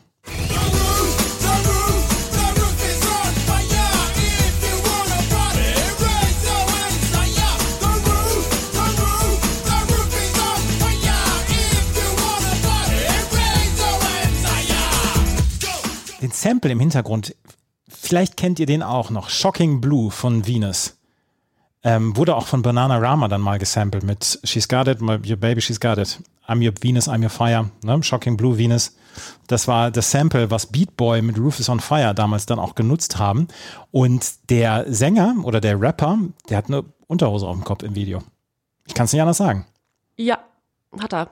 Den Sample im Hintergrund, vielleicht kennt ihr den auch noch, Shocking Blue von Venus. Ähm, wurde auch von Banana Rama dann mal gesampelt mit She's Got It, my, Your Baby She's Got It. I'm Your Venus, I'm Your Fire. Ne? Shocking Blue Venus. Das war das Sample, was Beat Boy mit Rufus on Fire damals dann auch genutzt haben. Und der Sänger oder der Rapper, der hat eine Unterhose auf dem Kopf im Video. Ich kann es nicht anders sagen. Ja, hat er.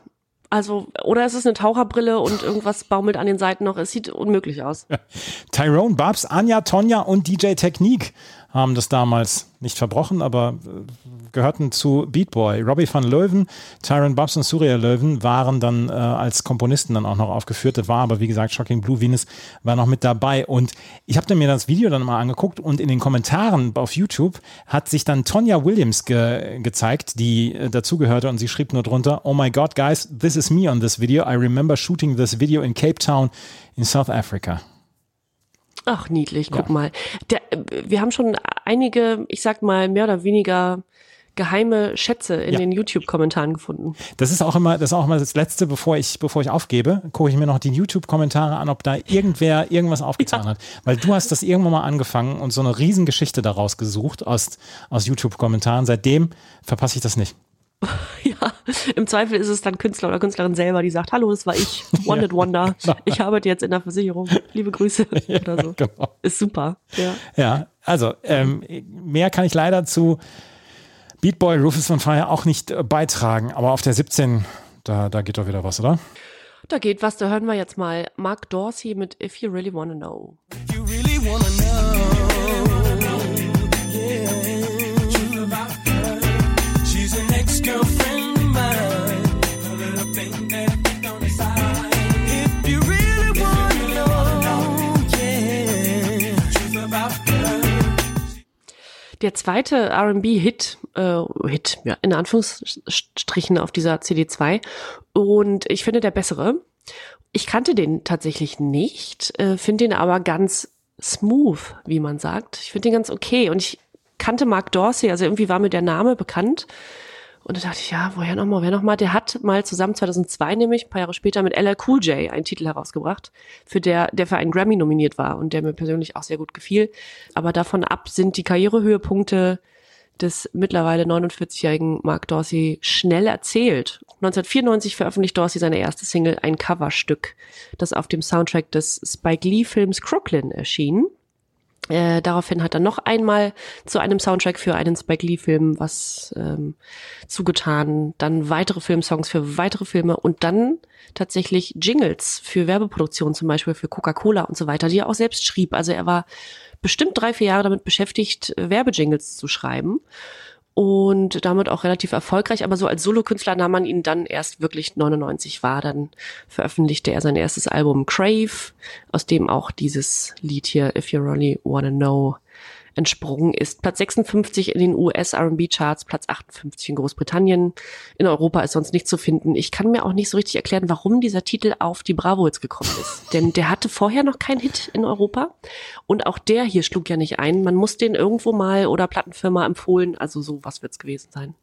Also, oder es ist eine Taucherbrille und irgendwas baumelt an den Seiten noch. Es sieht unmöglich aus. Tyrone, Babs, Anja, Tonja und DJ Technique haben das damals nicht verbrochen, aber äh, gehörten zu Beatboy. Robbie van Leuven, Tyrone Babs und Surya Leuven waren dann äh, als Komponisten dann auch noch aufgeführt. War aber, wie gesagt, Shocking Blue Venus war noch mit dabei. Und ich habe mir das Video dann mal angeguckt und in den Kommentaren auf YouTube hat sich dann Tonja Williams ge gezeigt, die äh, dazugehörte und sie schrieb nur drunter, Oh my God, guys, this is me on this video. I remember shooting this video in Cape Town in South Africa. Ach, niedlich, guck mal. Der, wir haben schon einige, ich sag mal, mehr oder weniger geheime Schätze in Ja. den YouTube-Kommentaren gefunden. Das ist auch immer, das ist auch immer das Letzte, bevor ich, bevor ich aufgebe, gucke ich mir noch die YouTube-Kommentare an, ob da irgendwer irgendwas aufgetan hat. Weil du hast das irgendwann mal angefangen und so eine Riesengeschichte daraus gesucht aus, aus YouTube-Kommentaren. Seitdem verpasse ich das nicht. [LAUGHS] Ja, im Zweifel ist es dann Künstler oder Künstlerin selber, die sagt, hallo, das war ich, [LAUGHS] Wanted Wonder. [LAUGHS] Ich arbeite jetzt in der Versicherung. Liebe Grüße oder so. Genau. Ist super. Ja. Ja, also ähm, mehr kann ich leider zu Beatboy Rufus von Fire auch nicht äh, beitragen. Aber auf der 17, da, da geht doch wieder was, oder? Da geht was, da hören wir jetzt mal Mark Dorsey mit If You Really Wanna Know. You really wanna know, Der zweite R&B-Hit, äh, Hit, ja, in Anführungsstrichen auf dieser CD2. Und ich finde der bessere. Ich kannte den tatsächlich nicht, äh, finde den aber ganz smooth, wie man sagt. Ich finde den ganz okay. Und ich kannte Mark Dorsey, also irgendwie war mir der Name bekannt. Und da dachte ich, ja, woher nochmal, woher nochmal? Der hat mal zusammen 2002 nämlich, ein paar Jahre später, mit LL Cool J einen Titel herausgebracht, für der, der für einen Grammy nominiert war und der mir persönlich auch sehr gut gefiel. Aber davon ab sind die Karrierehöhepunkte des mittlerweile 49-jährigen Mark Dorsey schnell erzählt. 1994 veröffentlicht Dorsey seine erste Single, ein Coverstück, das auf dem Soundtrack des Spike Lee-Films Crooklyn erschien. Äh, daraufhin hat er noch einmal zu einem Soundtrack für einen Spike Lee-Film was ähm, zugetan, dann weitere Filmsongs für weitere Filme und dann tatsächlich Jingles für Werbeproduktion, zum Beispiel für Coca-Cola und so weiter, die er auch selbst schrieb. Also er war bestimmt drei, vier Jahre damit beschäftigt, Werbejingles zu schreiben und damit auch relativ erfolgreich. Aber so als Solokünstler nahm man ihn dann erst wirklich 99 wahr. Dann veröffentlichte er sein erstes Album Crave, aus dem auch dieses Lied hier If You Really Wanna Know entsprungen ist. Platz 56 in den US R&B Charts, Platz 58 in Großbritannien. In Europa ist sonst nicht zu finden. Ich kann mir auch nicht so richtig erklären, warum dieser Titel auf die Bravo jetzt gekommen ist. [LAUGHS] Denn der hatte vorher noch keinen Hit in Europa. Und auch der hier schlug ja nicht ein. Man muss den irgendwo mal oder Plattenfirma empfohlen. Also so was wird's gewesen sein.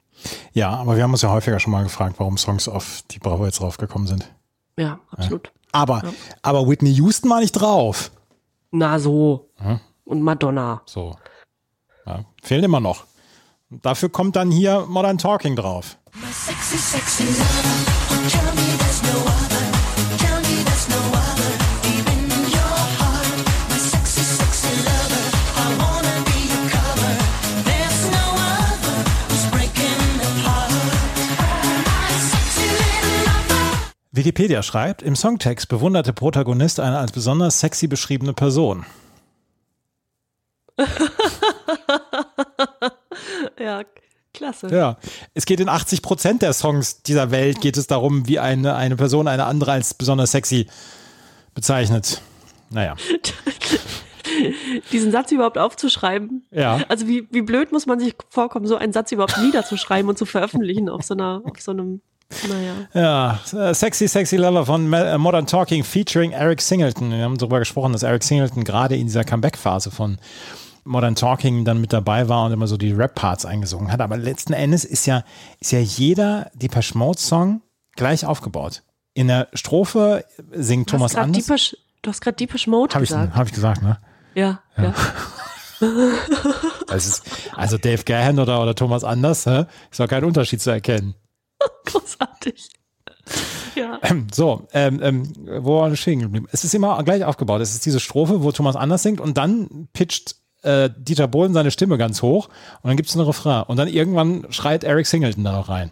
Ja, aber wir haben uns ja häufiger schon mal gefragt, warum Songs auf die Bravo jetzt draufgekommen sind. Ja, absolut. Aber, aber Whitney Houston war nicht drauf. Na so. Hm? Und Madonna. So. Ja, fehlt immer noch. Und dafür kommt dann hier Modern Talking drauf. Sexy, sexy lover. Tell me there's no other. Wikipedia schreibt, im Songtext bewunderte Protagonist eine als besonders sexy beschriebene Person. [LAUGHS] Ja, klasse. Ja, es geht in 80 Prozent der Songs dieser Welt geht es darum, wie eine, eine Person eine andere als besonders sexy bezeichnet. Naja, [LAUGHS] Diesen Satz überhaupt aufzuschreiben. Ja. Also wie, wie blöd muss man sich vorkommen, so einen Satz überhaupt niederzuschreiben und zu veröffentlichen auf so einer, auf so einem, naja. ja, äh, Sexy Sexy Lover von äh, Modern Talking featuring Eric Singleton. Wir haben darüber gesprochen, dass Eric Singleton gerade in dieser Comeback-Phase von Modern Talking dann mit dabei war und immer so die Rap-Parts eingesungen hat. Aber letzten Endes ist ja, ist ja jeder Depeche Mode-Song gleich aufgebaut. In der Strophe singt Du Thomas Anders. Deepesh, du hast gerade Deepesh Mode Habe ich, gesagt. hab ich gesagt, ne? Ja, ja. Das [LAUGHS] ist, also Dave Gahan oder, oder Thomas Anders, hä? ist doch kein Unterschied zu erkennen. [LAUGHS] Großartig. Ja. Ähm, So, ähm, ähm, wo war ich stehen geblieben? Es ist immer gleich aufgebaut. Es ist diese Strophe, wo Thomas Anders singt und dann pitcht äh, Dieter Bohlen seine Stimme ganz hoch und dann gibt es einen Refrain. Und dann irgendwann schreit Eric Singleton da noch rein.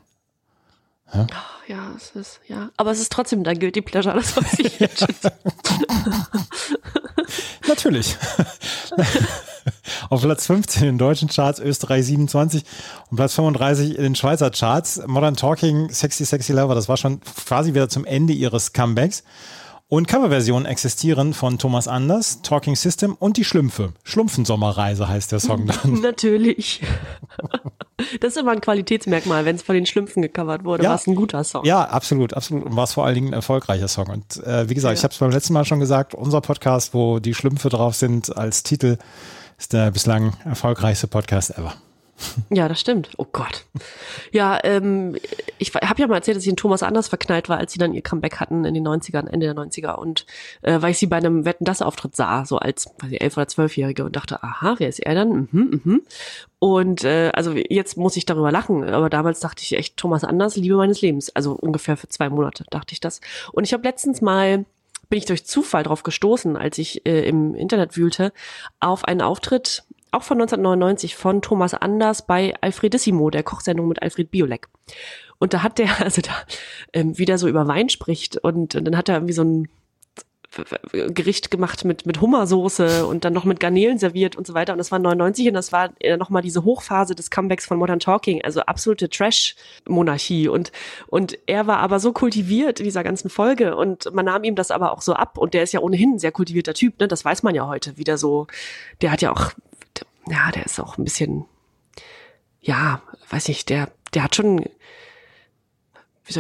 Ja, es ist, ja. Aber es ist trotzdem dein Guilty Pleasure, das weiß ich [LAUGHS] jetzt schon. Natürlich. Auf Platz 15 in den deutschen Charts, Österreich 27 und Platz 35 in den Schweizer Charts. Modern Talking, Sexy Sexy Lover, das war schon quasi wieder zum Ende ihres Comebacks. Und Coverversionen existieren von Thomas Anders, Talking System und die Schlümpfe. Schlumpfensommerreise heißt der Song dann. [LAUGHS] Natürlich. Das ist immer ein Qualitätsmerkmal, wenn es von den Schlümpfen gecovert wurde, Ja. war es ein guter Song. Ja, absolut, absolut. Und war es vor allen Dingen ein erfolgreicher Song. Und äh, wie gesagt, ich habe es beim letzten Mal schon gesagt, unser Podcast, wo die Schlümpfe drauf sind als Titel, ist der bislang erfolgreichste Podcast ever. Ja, das stimmt. Oh Gott. Ja, ähm, ich habe ja mal erzählt, dass ich in Thomas Anders verknallt war, als sie dann ihr Comeback hatten in den 90ern, Ende der 90er. Und äh, weil ich sie bei einem Wetten das Auftritt sah, so als weiß ich, elf oder zwölfjährige und dachte, aha, wer ist er dann? Mhm, mhm. Und äh, also jetzt muss ich darüber lachen, aber damals dachte ich echt, Thomas Anders, Liebe meines Lebens. Also ungefähr für zwei Monate dachte ich das. Und ich habe letztens mal bin ich durch Zufall drauf gestoßen, als ich äh, im Internet wühlte, auf einen Auftritt, auch von 1999, von Thomas Anders bei Alfredissimo, der Kochsendung mit Alfred Biolek. Und da hat der, [LAUGHS] also da ähm, wieder so über Wein spricht und, und dann hat er irgendwie so ein Gericht gemacht mit, mit Hummersoße und dann noch mit Garnelen serviert und so weiter. Und das war 99 und das war nochmal diese Hochphase des Comebacks von Modern Talking, also absolute Trash-Monarchie. Und, und er war aber so kultiviert in dieser ganzen Folge und man nahm ihm das aber auch so ab. Und der ist ja ohnehin ein sehr kultivierter Typ, ne? Das weiß man ja heute wieder so. Der hat ja auch, ja, der ist auch ein bisschen, ja, weiß nicht, der, der hat schon,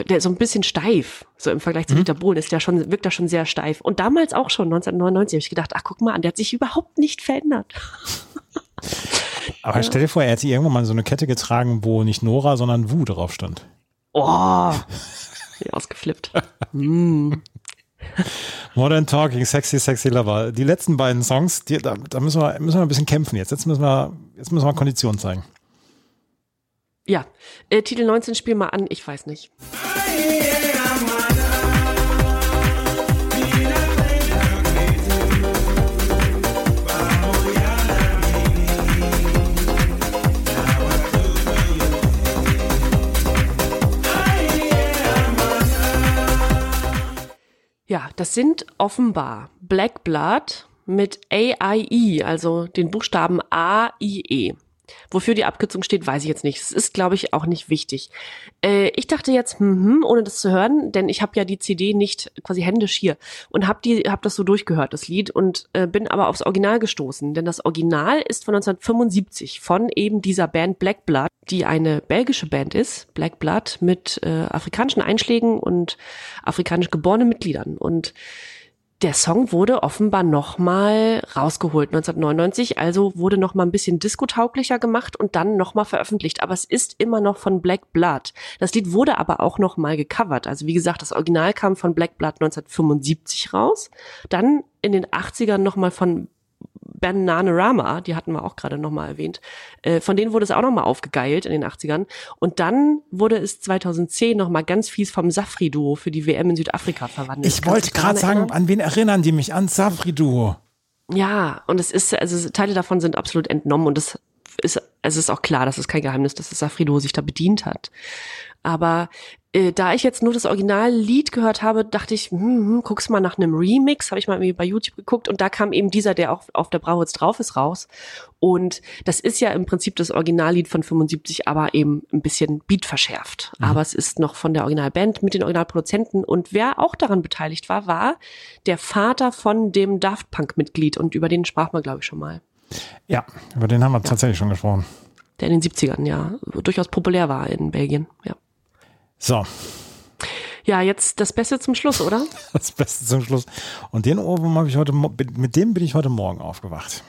der ist so ein bisschen steif. So im Vergleich zu Dieter Bohlen ist der schon, wirkt er schon sehr steif. Und damals auch schon, 1999, habe ich gedacht, ach guck mal an, der hat sich überhaupt nicht verändert. [LAUGHS] Aber stell dir vor, er hätte irgendwann mal so eine Kette getragen, wo nicht Nora, sondern Wu drauf stand. Oh, [LAUGHS] ja, ausgeflippt. mm. Modern Talking, Sexy, Sexy Lover. Die letzten beiden Songs, die, da, da müssen, wir, müssen wir ein bisschen kämpfen jetzt. Jetzt müssen wir, jetzt müssen wir Kondition zeigen. Ja, äh, Titel 19 spiel mal an, ich weiß nicht. Ja, das sind offenbar Black Blood mit AIE, also den Buchstaben A-I-E. Wofür die Abkürzung steht, weiß ich jetzt nicht. Es ist, glaube ich, auch nicht wichtig. Äh, ich dachte jetzt, hm, hm, ohne das zu hören, denn ich habe ja die CD nicht quasi händisch hier und habe die, habe das so durchgehört, das Lied, und äh, bin aber aufs Original gestoßen, denn das Original ist von 1975 von eben dieser Band Black Blood, die eine belgische Band ist, Black Blood mit äh, afrikanischen Einschlägen und afrikanisch geborenen Mitgliedern und der Song wurde offenbar nochmal rausgeholt 1999, also wurde nochmal ein bisschen diskotauglicher gemacht und dann nochmal veröffentlicht. Aber es ist immer noch von Black Blood. Das Lied wurde aber auch nochmal gecovert. Also wie gesagt, das Original kam von Black Blood 1975 raus, dann in den 80ern nochmal von Bananarama, die hatten wir auch gerade nochmal erwähnt. Äh, von denen wurde es auch nochmal aufgegeilt in den 80ern. Und dann wurde es 2010 nochmal ganz fies vom Safri-Duo für die WM in Südafrika verwandelt. Ich Kannst wollte gerade sagen, erinnern? an wen erinnern die mich? An Safri Duo. Ja, und es ist, also Teile davon sind absolut entnommen und es ist, es ist auch klar, das ist kein Geheimnis, dass das Safrido sich da bedient hat. Aber äh, da ich jetzt nur das Originallied gehört habe, dachte ich, hm, hm, guck's mal nach einem Remix, habe ich mal irgendwie bei YouTube geguckt und da kam eben dieser, der auch auf der Brauwitz drauf ist, raus. Und das ist ja im Prinzip das Originallied von 75, aber eben ein bisschen Beat verschärft. Aber es ist noch von der Originalband mit den Originalproduzenten und wer auch daran beteiligt war, war der Vater von dem Daft Punk-Mitglied und über den sprach man, glaube ich, schon mal. Ja, über den haben wir tatsächlich schon gesprochen. Der in den 70ern ja durchaus populär war in Belgien. Ja. So, Ja, jetzt das Beste zum Schluss, oder? [LAUGHS] das Beste zum Schluss. Und den Ohrwurm habe ich heute, mit dem bin ich heute Morgen aufgewacht.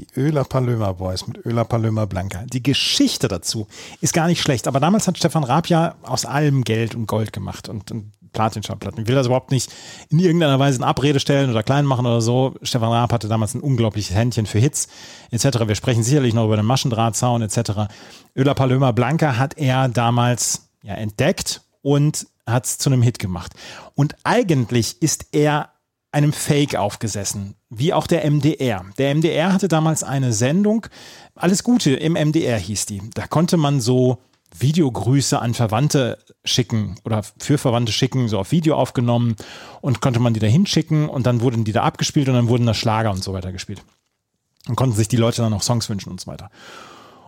Die Öler Palömer Boys mit Öler Palömer Blanca. Die Geschichte dazu ist gar nicht schlecht, aber damals hat Stefan Raab ja aus allem Geld und Gold gemacht und, und Platinschallplatten. Ich will das überhaupt nicht in irgendeiner Weise in Abrede stellen oder klein machen oder so. Stefan Raab hatte damals ein unglaubliches Händchen für Hits etc. Wir sprechen sicherlich noch über den Maschendrahtzaun etc. Öler Palömer Blanca hat er damals ja, entdeckt und hat es zu einem Hit gemacht. Und eigentlich ist er einem Fake aufgesessen, wie auch der MDR. Der MDR hatte damals eine Sendung, Alles Gute im MDR hieß die. Da konnte man so Videogrüße an Verwandte schicken oder für Verwandte schicken, so auf Video aufgenommen und konnte man die da hinschicken und dann wurden die da abgespielt und dann wurden da Schlager und so weiter gespielt. Und konnten sich die Leute dann noch Songs wünschen und so weiter.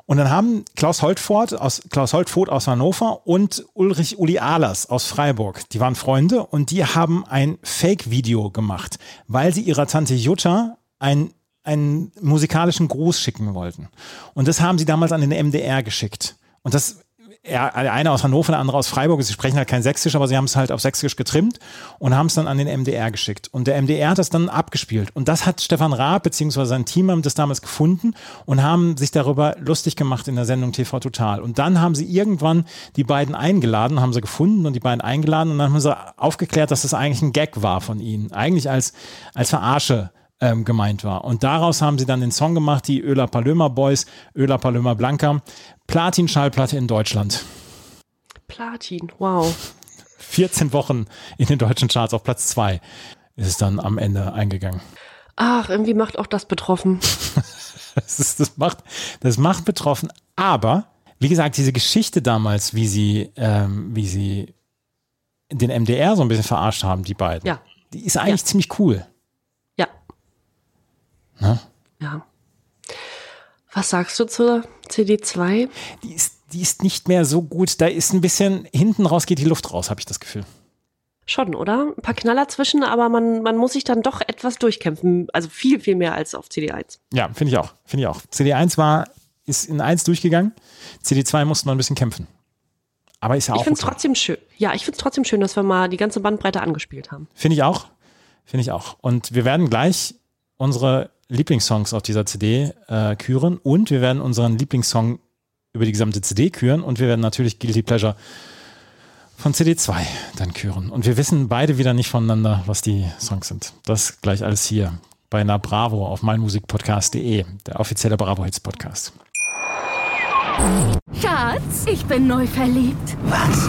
Und dann haben Klaus Holtfort aus, Klaus Holtfort aus Hannover und Ulrich Uli Ahlers aus Freiburg, die waren Freunde und die haben ein Fake-Video gemacht, weil sie ihrer Tante Jutta ein, einen musikalischen Gruß schicken wollten. Und das haben sie damals an den MDR geschickt. Und das er, der eine aus Hannover, der andere aus Freiburg. Sie sprechen halt kein Sächsisch, aber sie haben es halt auf Sächsisch getrimmt und haben es dann an den MDR geschickt. Und der MDR hat das dann abgespielt. Und das hat Stefan Raab bzw. sein Team haben das damals gefunden und haben sich darüber lustig gemacht in der Sendung TV Total. Und dann haben sie irgendwann die beiden eingeladen, haben sie gefunden und die beiden eingeladen und dann haben sie aufgeklärt, dass das eigentlich ein Gag war von ihnen. Eigentlich als, als Verarsche ähm, gemeint war. Und daraus haben sie dann den Song gemacht, die Öler Palömer Boys, Öler Palömer Blanca, Platin-Schallplatte in Deutschland. Platin, wow. [LAUGHS] 14 Wochen in den deutschen Charts auf Platz 2 ist es dann am Ende eingegangen. Ach, irgendwie macht auch das betroffen. [LAUGHS] Das, ist, das, macht, das macht betroffen. Aber, wie gesagt, diese Geschichte damals, wie sie, ähm, wie sie den MDR so ein bisschen verarscht haben, die beiden, Ja. die ist eigentlich ziemlich cool. Ja. Ne? Ja. Was sagst du zur CD2? Die ist, die ist nicht mehr so gut. Da ist ein bisschen, hinten raus geht die Luft raus, habe ich das Gefühl. Schon, oder? Ein paar Knaller zwischen, aber man, man muss sich dann doch etwas durchkämpfen. Also viel, viel mehr als auf CD1. Ja, finde ich auch. Finde ich auch. CD1 war, ist in 1 durchgegangen. CD2 musste man ein bisschen kämpfen. Aber ist ja Ich auch finde es okay. trotzdem schön. Ja, ich finde es trotzdem schön, dass wir mal die ganze Bandbreite angespielt haben. Finde ich auch. Finde ich auch. Und wir werden gleich unsere Lieblingssongs auf dieser CD äh, küren und wir werden unseren Lieblingssong über die gesamte CD küren und wir werden natürlich Guilty Pleasure von CD2 dann küren. Und wir wissen beide wieder nicht voneinander, was die Songs sind. Das gleich alles hier bei Na Bravo auf meinmusikpodcast.de, der offizielle Bravo Hits Podcast. Schatz, ich bin neu verliebt. Was?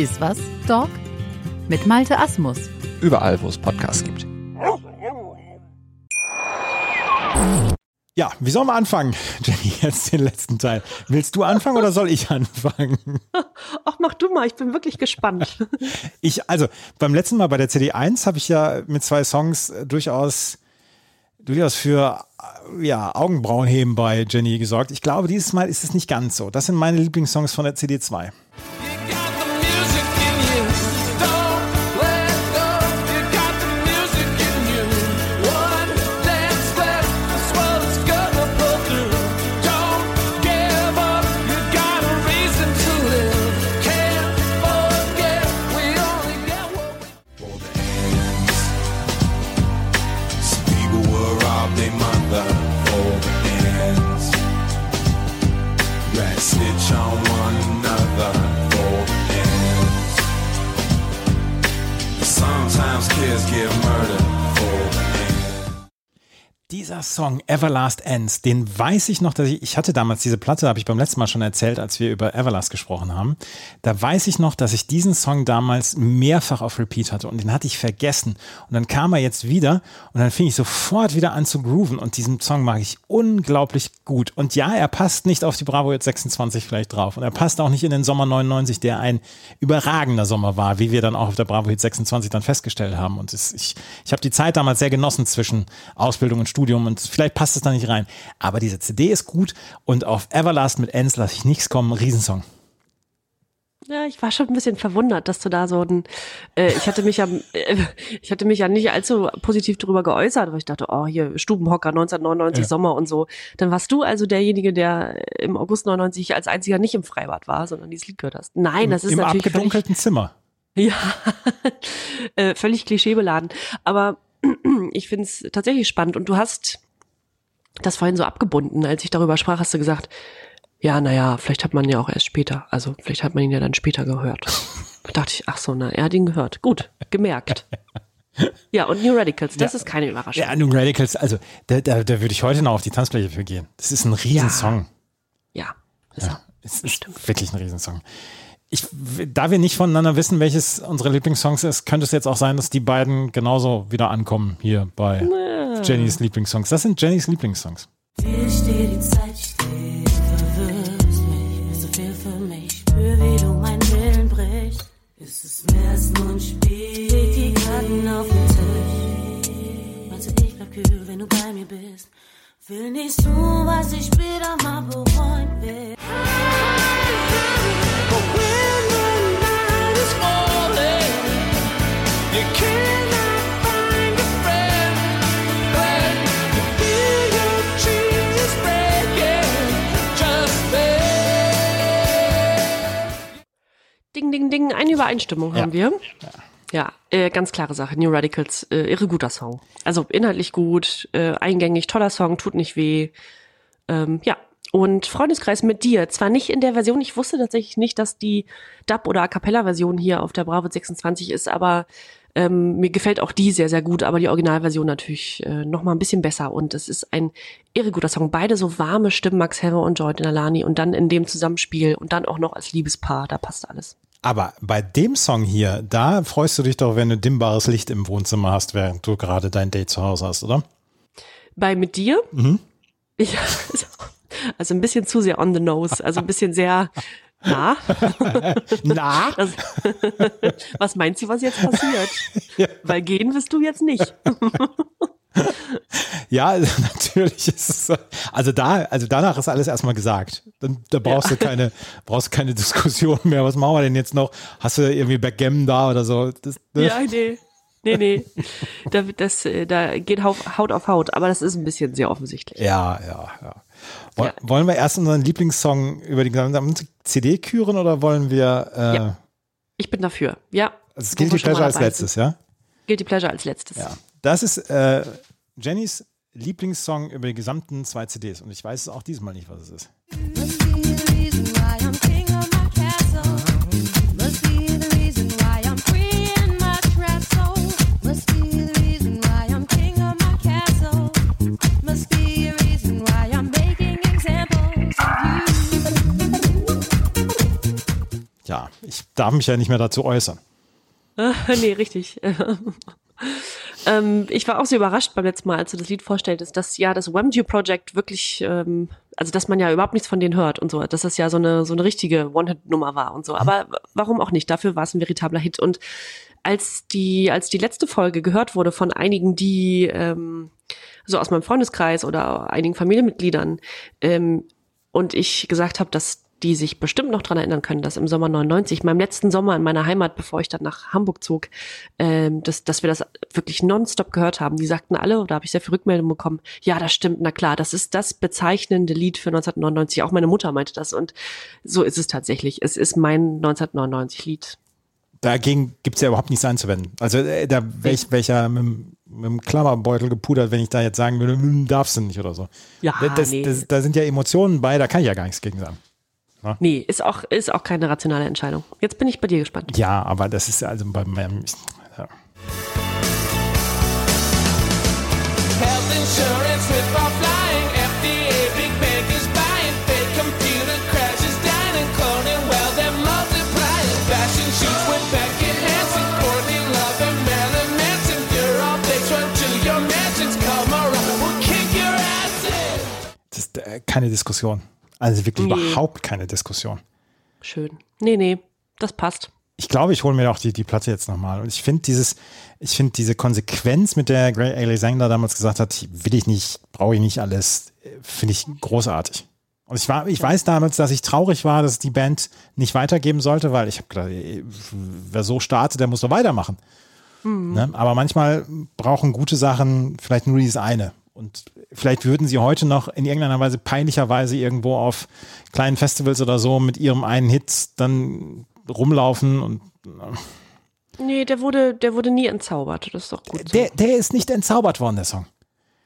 Ist was, Dog? Mit Malte Asmus. Überall, wo es Podcasts gibt. Ja, wie sollen wir anfangen, [LAUGHS] Jenny, jetzt den letzten Teil? Willst du anfangen oder soll ich anfangen? [LAUGHS] Ach, mach du mal, ich bin wirklich gespannt. [LAUGHS] Ich, also beim letzten Mal bei der CD1 habe ich ja mit zwei Songs äh, durchaus, durchaus für äh, ja, Augenbrauenheben bei Jenny gesorgt. Ich glaube, dieses Mal ist es nicht ganz so. Das sind meine Lieblingssongs von der CD2. Dieser Song Everlast Ends, den weiß ich noch, dass ich, ich hatte damals diese Platte, habe ich beim letzten Mal schon erzählt, als wir über Everlast gesprochen haben. Da weiß ich noch, dass ich diesen Song damals mehrfach auf Repeat hatte und den hatte ich vergessen. Und dann kam er jetzt wieder und dann fing ich sofort wieder an zu grooven und diesen Song mag ich unglaublich gut. Und ja, er passt nicht auf die Bravo jetzt 26 vielleicht drauf und er passt auch nicht in den Sommer 99, der ein überragender Sommer war, wie wir dann auch auf der Bravo Hit 26 dann festgestellt haben. Und es, ich, ich habe die Zeit damals sehr genossen zwischen Ausbildung und Studium und vielleicht passt es da nicht rein. Aber diese CD ist gut und auf Everlast mit Ends lasse ich nichts kommen. Riesensong. Ja, ich war schon ein bisschen verwundert, dass du da so ein, äh, ich hatte mich ja, äh, ich hatte mich ja nicht allzu positiv darüber geäußert, weil ich dachte, oh, hier Stubenhocker 1999 Ja. Sommer und so. Dann warst du also derjenige, der im August 99 als einziger nicht im Freibad war, sondern dieses Lied gehört hast. Nein, das ist Im natürlich völlig, abgedunkelten Zimmer. [LAUGHS] ja, äh, völlig klischeebeladen. Aber ich finde es tatsächlich spannend und du hast das vorhin so abgebunden, als ich darüber sprach, hast du gesagt, ja, naja, vielleicht hat man ja auch erst später, also vielleicht hat man ihn ja dann später gehört. Da dachte ich, ach so, na, er hat ihn gehört. Gut, gemerkt. [LAUGHS] Ja, und New Radicals, das Ja. ist keine Überraschung. Ja, New Radicals, also da, da, da würde ich heute noch auf die Tanzfläche für gehen. Das ist ein Riesensong. Ja, ist Ja, es ist wirklich ein Riesensong. Ich, da wir nicht voneinander wissen, welches unsere Lieblingssongs ist, könnte es jetzt auch sein, dass die beiden genauso wieder ankommen hier bei Jennys Lieblingssongs. Das sind Jennys Lieblingssongs. Hier steht die Zeit still, verwirrst mich, so viel für mich, spür, wie du meinen Willen brichst. Ist es mehr als nur ein Spiel? Die Karten auf den Tisch. Du, ich bleib kühl, wenn du bei mir bist? Will nicht tun, was ich später mal bereuen will. Ding, ding, ding, eine Übereinstimmung haben wir. Ja, äh, ganz klare Sache. New Radicals, äh, irre guter Song. Also inhaltlich gut, äh, eingängig, toller Song, tut nicht weh. Ähm, ja. Und Freundeskreis mit dir, zwar nicht in der Version, ich wusste tatsächlich nicht, dass die Dub- oder A Cappella-Version hier auf der Bravo 26 ist, aber ähm, mir gefällt auch die sehr, sehr gut, aber die Originalversion natürlich äh, noch mal ein bisschen besser. Und es ist ein irre guter Song. Beide so warme Stimmen, Max Herre und Jordan Alani und dann in dem Zusammenspiel und dann auch noch als Liebespaar, da passt alles. Aber bei dem Song hier, da freust du dich doch, wenn du dimmbares Licht im Wohnzimmer hast, während du gerade dein Date zu Hause hast, oder? Bei mit dir? Mhm. Ich, also ein bisschen zu sehr on the nose, also ein bisschen sehr na. [LAUGHS] Na? Das, was meinst du, was jetzt passiert? Weil gehen wirst du jetzt nicht. [LAUGHS] Ja, [LAUGHS] natürlich ist es, also da, also danach ist alles erstmal gesagt. Dann, da brauchst Ja. du keine, brauchst du keine Diskussion mehr. Was machen wir denn jetzt noch? Hast du irgendwie Backgammon da oder so? Das, ne? Ja, nee. Nee, nee. Da, das, äh, da geht Haut auf Haut, aber das ist ein bisschen sehr offensichtlich. ja, ja, ja. Woll- Wollen wir erst unseren Lieblingssong über die gesamte CD küren oder wollen wir, äh, Ja. Ich bin dafür. Ja. also wir schon mal Pleasure als letztes, sind. ja? Guilty Pleasure als letztes. Ja. Das ist äh, Jennys Lieblingssong über die gesamten zwei CDs und ich weiß es auch diesmal nicht, was es ist. Ja, ich darf mich ja nicht mehr dazu äußern. nee, richtig. [LAUGHS] ähm, ich war auch so überrascht beim letzten Mal, als du das Lied vorstelltest, dass ja das Whamdue Project wirklich, ähm, also dass man ja überhaupt nichts von denen hört und so, dass das ja so eine so eine richtige One-Hit-Nummer war und so. Aber warum auch nicht? Dafür war es ein veritabler Hit. Und als die als die letzte Folge gehört wurde von einigen, die ähm, so aus meinem Freundeskreis oder einigen Familienmitgliedern ähm, und ich gesagt habe, dass die sich bestimmt noch dran erinnern können, dass im Sommer 99, meinem letzten Sommer in meiner Heimat, bevor ich dann nach Hamburg zog, ähm, dass, dass wir das wirklich nonstop gehört haben. Die sagten alle, da habe ich sehr viel Rückmeldung bekommen, ja, das stimmt, na klar, das ist das bezeichnende Lied für 1999. Auch meine Mutter meinte das und so ist es tatsächlich. Es ist mein 1999-Lied. Dagegen gibt es ja überhaupt nichts einzuwenden. Also äh, da wäre ich welcher mit, dem- mit dem Klammerbeutel gepudert, wenn ich da jetzt sagen würde, hm, darfst du nicht oder so. Ja, das, nee. das, da sind ja Emotionen bei, da kann ich ja gar nichts gegen sagen. Nee, ist auch, ist auch keine rationale Entscheidung. Jetzt bin ich bei dir gespannt. Ja, aber das ist ja also bei meinem. Ja. Health insurance with for flying. FDA big bank is buying. Fake computer crashes down and cloning. Well, they're multiplying. Fashion shoots with Beckett Hansen, Courtney Love, and Marilyn Manson. You're all fakes run to your mansions. Come around, we'll kick your ass in. Das ist äh, keine Diskussion. Also wirklich Nee. überhaupt keine Diskussion. Schön. Nee, nee, das passt. Ich glaube, ich hole mir auch die, die Platte jetzt nochmal. Und ich finde dieses, ich finde diese Konsequenz, mit der Gray Alexander damals gesagt hat, will ich nicht, brauche ich nicht alles, finde ich großartig. Und ich war, ich weiß damals, dass ich traurig war, dass die Band nicht weitergeben sollte, weil ich habe gedacht, wer so startet, der muss doch weitermachen. Ne? Aber manchmal brauchen gute Sachen vielleicht nur dieses eine. Und vielleicht würden sie heute noch in irgendeiner Weise peinlicherweise irgendwo auf kleinen Festivals oder so mit ihrem einen Hit dann rumlaufen und Nee, der wurde, der wurde nie entzaubert. Das ist doch gut. So. der, der ist nicht entzaubert worden, der Song.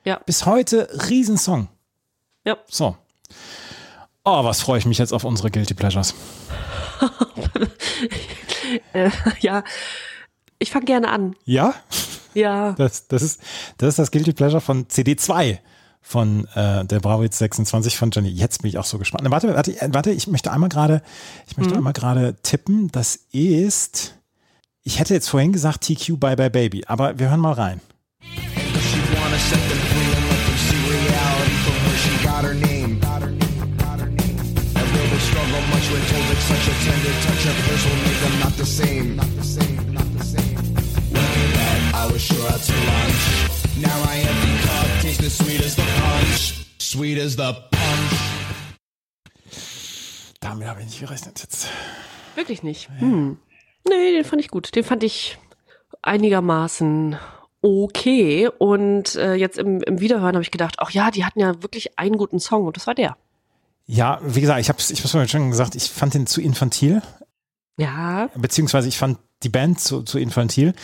Ja. Bis heute Riesensong. Ja. So. Oh, was freue ich mich jetzt auf unsere Guilty Pleasures. [LAUGHS] Äh, ja, ich fange gerne an. Ja? Ja. Das, das, ist, das ist das Guilty Pleasure von CD2 von äh, der Bravo Hits 26 von Johnny. Jetzt bin ich auch so gespannt. Na, warte, warte, äh, warte, ich möchte einmal gerade, ich möchte einmal gerade tippen. Das ist, ich hätte jetzt vorhin gesagt TQ Bye Bye Baby, aber wir hören mal rein. Struggle much when told that such a tender touch of hers will make them not the same? Not the same, I was sure out to lunch. Now I empty cup, taste as sweet as the punch. Sweet as the punch. Damit habe ich nicht gerechnet jetzt. Wirklich nicht. Hm. Nee, den fand ich gut. Den fand ich einigermaßen okay. Und äh, jetzt im, im Wiederhören habe ich gedacht, ach ja, die hatten ja wirklich einen guten Song und das war der. Ja, wie gesagt, ich habe es ich hab's vorhin schon gesagt, ich fand den zu infantil. Ja. beziehungsweise ich fand die Band zu, zu infantil.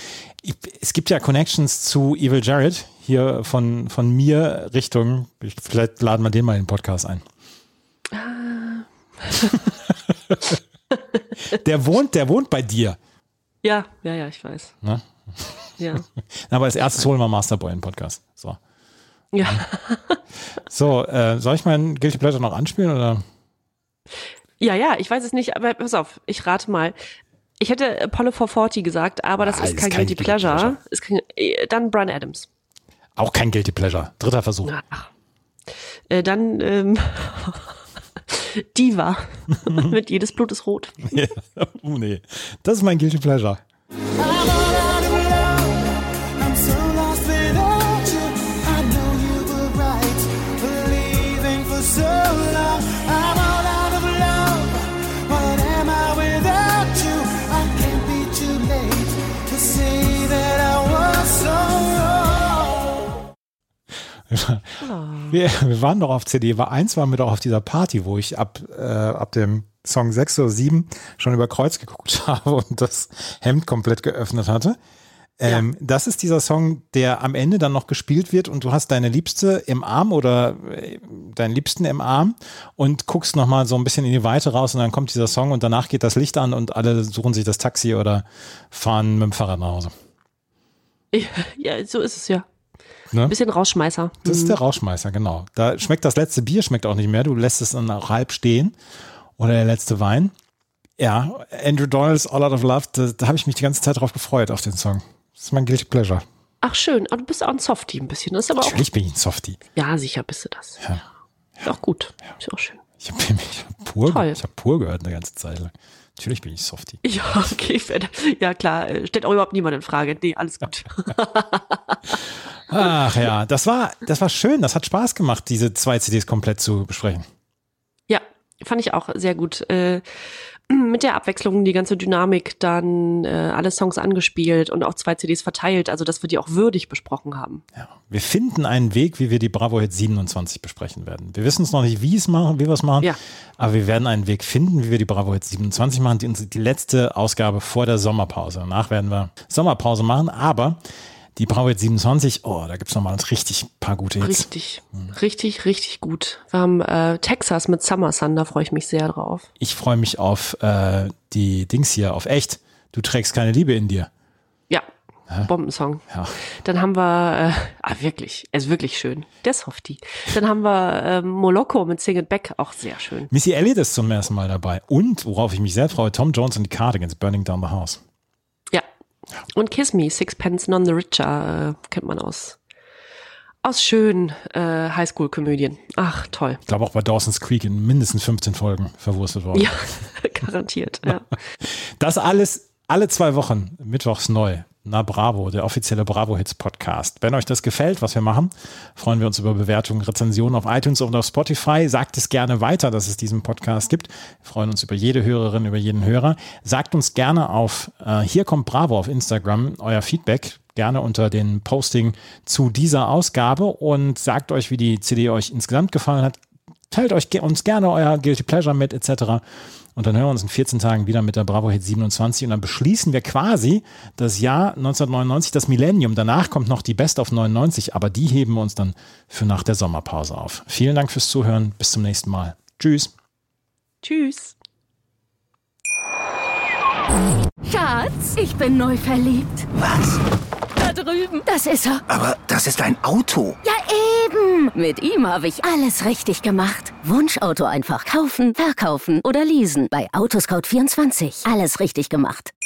Ich, es gibt ja Connections zu Evil Jared hier von, von mir Richtung, ich, vielleicht laden wir den mal in den Podcast ein. der wohnt, der wohnt bei dir. Ja, ja, ja, ich weiß. Ne? Ja. [LAUGHS] Aber als erstes holen wir Masterboy in den Podcast. So, Ja. [LAUGHS] so äh, soll ich meinen Guilty Pleasure noch anspielen oder? Ja, ja, ich weiß es nicht, aber pass auf, ich rate mal. Ich hätte Apollo 440 gesagt, aber das Ah, ist ist kein kein Guilty Guilty Pleasure. Pleasure. Ist kein, äh, dann Brian Adams. Auch kein Guilty Pleasure. Dritter Versuch. Ach. Äh, dann ähm, [LAUGHS] Diva [LAUGHS] mit Jedes Blut ist rot. Ja. Oh nee. Das ist mein Guilty Pleasure. Wir, wir waren doch auf CD, war eins waren wir doch auf dieser Party, wo ich ab, äh, ab dem Song 6 oder 7 schon über Kreuz geguckt [LAUGHS] habe und das Hemd komplett geöffnet hatte. Ähm, Das ist dieser Song, der am Ende dann noch gespielt wird und du hast deine Liebste im Arm oder äh, deinen Liebsten im Arm und guckst nochmal so ein bisschen in die Weite raus und dann kommt dieser Song und danach geht das Licht an und alle suchen sich das Taxi oder fahren mit dem Fahrrad nach Hause. Ja, so ist es ja. Ne? Ein bisschen Rausschmeißer. Das ist Mhm. der Rauschmeißer, genau. Da schmeckt das letzte Bier, schmeckt auch nicht mehr. Du lässt es dann auch halb stehen. Oder der letzte Wein. Ja, Andrew Doyle's All Out of Love, da, da habe ich mich die ganze Zeit drauf gefreut, auf den Song. Das ist mein Guilty Pleasure. Ach schön, aber du bist auch ein Softie ein bisschen. Das ist aber auch. Natürlich bin ich ein Softie. Ja, sicher bist du das. Ja. Ist auch gut. Ist auch schön. Ich habe hab pur, Toll. ich hab pur gehört eine ganze Zeit lang. Natürlich bin ich Softie. [LAUGHS] Ja, okay. Ja, klar. äh, Stellt auch überhaupt niemand in Frage. Nee, alles gut. [LAUGHS] Ach ja, das war, das war schön. Das hat Spaß gemacht, diese zwei CDs komplett zu besprechen. Ja, fand ich auch sehr gut. Äh, mit der Abwechslung, die ganze Dynamik, dann äh, alle Songs angespielt und auch zwei CDs verteilt, also dass wir die auch würdig besprochen haben. Wir finden einen Weg, wie wir die Bravo Hit 27 besprechen werden. Wir wissen es noch nicht, wie es machen, wie wir es machen, Ja. aber wir werden einen Weg finden, wie wir die Bravo Hit 27 machen. Die, die letzte Ausgabe vor der Sommerpause. Danach werden wir Sommerpause machen, aber die Bravo Hit 27, oh, da gibt es nochmal richtig paar gute Hits. Richtig, richtig, richtig gut. Wir haben äh, Texas mit Summer Sun, da freue ich mich sehr drauf. Ich freue mich auf äh, die Dings hier, auf echt. Du trägst keine Liebe in dir. Ja, Bombensong. Ja. Dann haben wir, äh, ah wirklich, er ist wirklich schön. Der Softie. Dann haben wir ähm, Moloko mit Sing It Back, auch sehr schön. Missy Elliott ist zum ersten Mal dabei. Und, worauf ich mich sehr freue, Tom Jones und die Cardigans, Burning Down the House. Und Kiss Me, Sixpence None the Richer, äh, kennt man aus, aus schönen äh, Highschool-Komödien. Ach, toll. Ich glaube auch bei Dawson's Creek in mindestens 15 Folgen verwurstet worden. Ja, [LAUGHS] garantiert. Ja. [LAUGHS] Das alles alle zwei Wochen, mittwochs neu. Na Bravo, der offizielle Bravo Hits Podcast. Wenn euch das gefällt, was wir machen, freuen wir uns über Bewertungen, Rezensionen auf iTunes und auf Spotify. Sagt es gerne weiter, dass es diesen Podcast gibt. Wir freuen uns über jede Hörerin, über jeden Hörer. Sagt uns gerne auf äh, hier kommt Bravo auf Instagram euer Feedback gerne unter den Posting zu dieser Ausgabe und sagt euch, wie die CD euch insgesamt gefallen hat. Teilt euch ge- uns gerne euer Guilty Pleasure mit etc. Und dann hören wir uns in 14 Tagen wieder mit der Bravo Hit 27 und dann beschließen wir quasi das Jahr 1999, das Millennium. Danach kommt noch die Best of 99, aber die heben wir uns dann für nach der Sommerpause auf. Vielen Dank fürs Zuhören. Bis zum nächsten Mal. Tschüss. Tschüss. Schatz, ich bin neu verliebt. Was? Da drüben. Das ist er. Aber das ist ein Auto. Ja, eben. Mit ihm habe ich alles richtig gemacht. Wunschauto einfach kaufen, verkaufen oder leasen. Bei Autoscout24. Alles richtig gemacht. –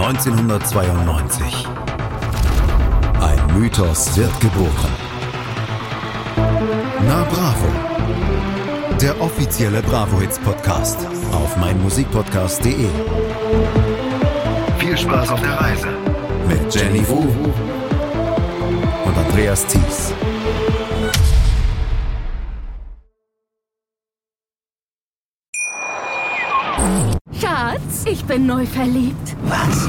1992. Ein Mythos wird geboren. Na Bravo. Der offizielle Bravo Hits Podcast auf meinmusikpodcast.de. Viel Spaß auf der Reise mit Jenny Wu und Andreas Thies. Schatz, ich bin neu verliebt. Was?